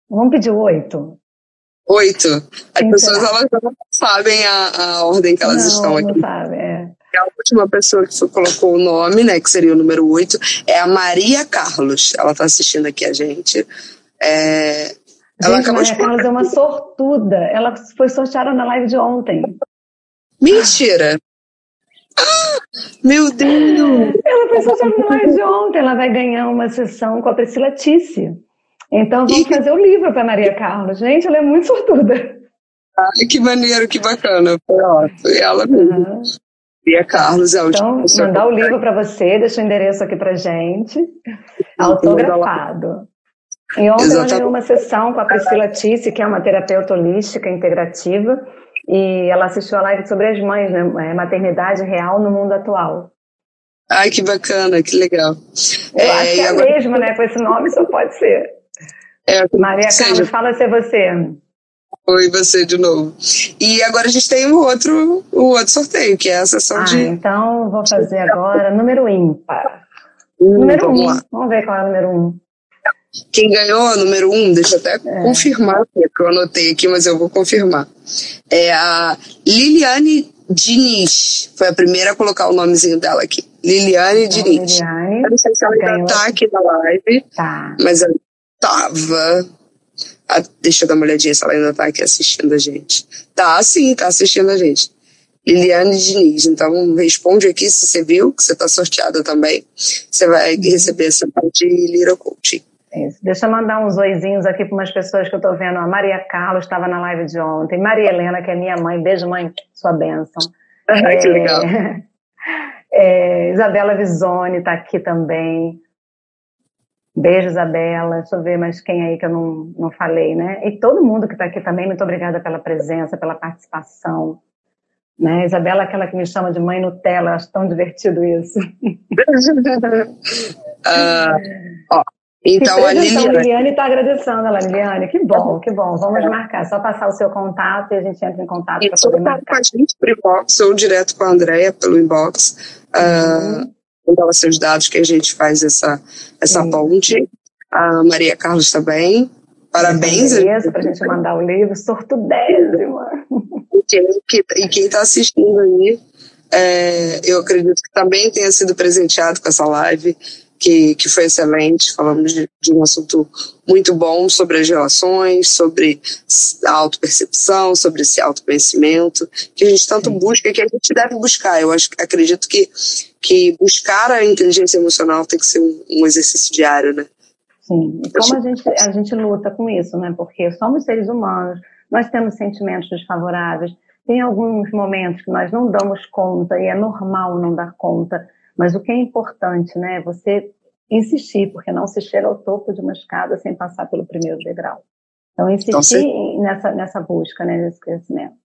vamos pedir oito. Oito. As pessoas elas não sabem a, a ordem que elas não, estão aqui. Não sabe, é. A última pessoa que colocou o nome, né, que seria o número oito, é a Maria Carlos. Ela está assistindo aqui a gente. É, gente, ela acabou Maria de... Carlos é uma sortuda. Ela foi sorteada na live de ontem. Mentira! Ah, meu Deus! Ela foi sorteada na live de ontem. Ela vai ganhar uma sessão com a Priscila Tisse. Então vamos e... fazer o livro para Maria Carlos. Gente, ela é muito sortuda. Ai, que maneiro, que bacana. Foi, ó, foi ela mesmo. Uhum. Maria Carlos é o Então, mandar o livro para você, deixa o endereço aqui para gente. Autografado. E ontem Exatamente. eu dei uma sessão com a Priscila Tisse, que é uma terapeuta holística integrativa, e ela assistiu a live sobre as mães, né? É, maternidade real no mundo atual. Ai, que bacana, que legal. Eu é, acho que é agora... mesmo, né? Com esse nome só pode ser. É, Maria Carlos, fala ser você. Oi, você de novo. E agora a gente tem o outro, o outro sorteio, que é a sessão ah, de. Então, vou fazer agora número ímpar. Hum, número vamos um. Lá. Vamos ver qual é o número um. Quem ganhou, número um, deixa eu até é. confirmar, porque eu anotei aqui, mas eu vou confirmar. É a Liliane Diniz. Foi a primeira a colocar o nomezinho dela aqui. Liliane então, Diniz. Liliane. Eu não sei se ela ainda tá aqui na live, tá. mas ela tava. Ah, deixa eu dar uma olhadinha se ela ainda tá aqui assistindo a gente. Tá, sim, tá assistindo a gente. Liliane Diniz. Então, responde aqui se você viu, que você está sorteada também. Você vai uhum. receber essa parte de Lira Coaching. Isso. Deixa eu mandar uns oizinhos aqui para umas pessoas que eu estou vendo. A Maria Carlos estava na live de ontem. Maria Helena, que é minha mãe. Beijo, mãe. Sua bênção. é, que legal. É, Isabela Visoni está aqui também. Beijo, Isabela. Deixa eu ver mais quem aí que eu não, não falei, né? E todo mundo que está aqui também, muito obrigada pela presença, pela participação. Né? Isabela, aquela que me chama de mãe Nutella, acho tão divertido isso. uh, ó, então, a Liliane. Liliane está agradecendo, ela, Liliane. Que bom, que bom. Vamos marcar. Só passar o seu contato e a gente entra em contato para poder marcar. com a gente por inbox ou direto com a Andrea pelo inbox. Uhum. Uh, seus dados que a gente faz essa, essa ponte. A Maria Carlos também. Parabéns. Para a gente mandar o livro. Sortudésima. E quem está assistindo aí, é, eu acredito que também tenha sido presenteado com essa live que, que foi excelente. Falamos de, de um assunto muito bom sobre as relações, sobre a autopercepção, sobre esse autoconhecimento, que a gente tanto busca e que a gente deve buscar. Eu acho, acredito que, que buscar a inteligência emocional tem que ser um, um exercício diário, né? Sim, e como a gente, a gente luta com isso, né? Porque somos seres humanos, nós temos sentimentos desfavoráveis, tem alguns momentos que nós não damos conta e é normal não dar conta mas o que é importante, né, é você insistir, porque não se chega ao topo de uma escada sem passar pelo primeiro degrau. Então, insistir então, nessa, nessa busca, né, nesse crescimento.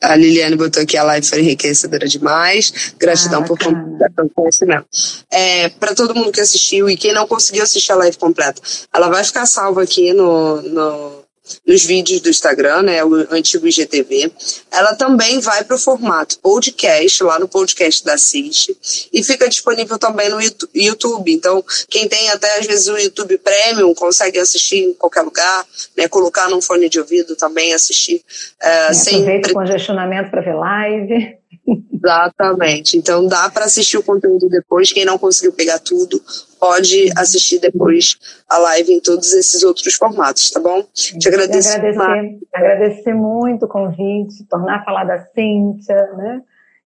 A Liliane botou aqui a live foi enriquecedora demais. Gratidão ah, por compartilhar conhecimento. É, Para todo mundo que assistiu e quem não conseguiu assistir a live completa, ela vai ficar salva aqui no, no nos vídeos do Instagram, né, o antigo IGTV, ela também vai para o formato podcast, lá no podcast da CIS, e fica disponível também no YouTube. Então, quem tem até às vezes o YouTube Premium consegue assistir em qualquer lugar, né, colocar num fone de ouvido também, assistir. É, sem aproveita o congestionamento para ver live. Exatamente. Então dá para assistir o conteúdo depois. Quem não conseguiu pegar tudo, pode assistir depois a live em todos esses outros formatos, tá bom? Te agradeço. Agradecer, agradecer muito o convite, tornar a falar da Cíntia, né?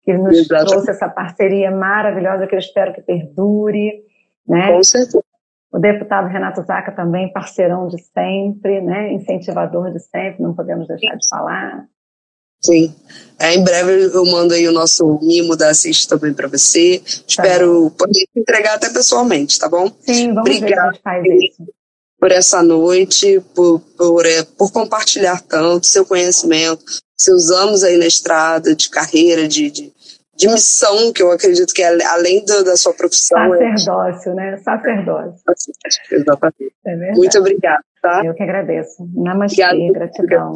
Que nos Exatamente. trouxe essa parceria maravilhosa que eu espero que perdure. Né? Com certeza. O deputado Renato Zaca também, parceirão de sempre, né? incentivador de sempre, não podemos deixar de falar. Sim. É, em breve eu mando aí o nosso mimo da Assist também para você. Tá Espero poder entregar até pessoalmente, tá bom? Sim, vamos Obrigada faz isso. por essa noite, por, por, é, por compartilhar tanto seu conhecimento, seus anos aí na estrada, de carreira, de, de, de missão, que eu acredito que é além do, da sua profissão. É Sacerdócio, é... né? Sacerdócio. Exatamente. É Muito obrigada, tá? Eu que agradeço. Namastê, Obrigado. gratidão.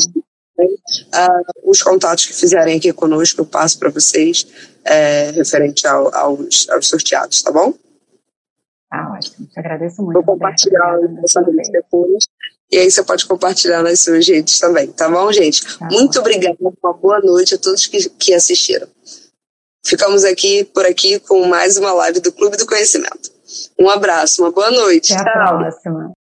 Uh, os contatos que fizerem aqui conosco eu passo para vocês é, referente ao, aos, aos, sorteados, tá bom? Tá ótimo, te agradeço muito. Vou compartilhar essa depois. E aí você pode compartilhar nas suas redes também, tá bom, gente? Tá muito obrigada, uma boa noite a todos que, que assistiram. Ficamos aqui por aqui com mais uma live do Clube do Conhecimento. Um abraço, uma boa noite. Até a próxima.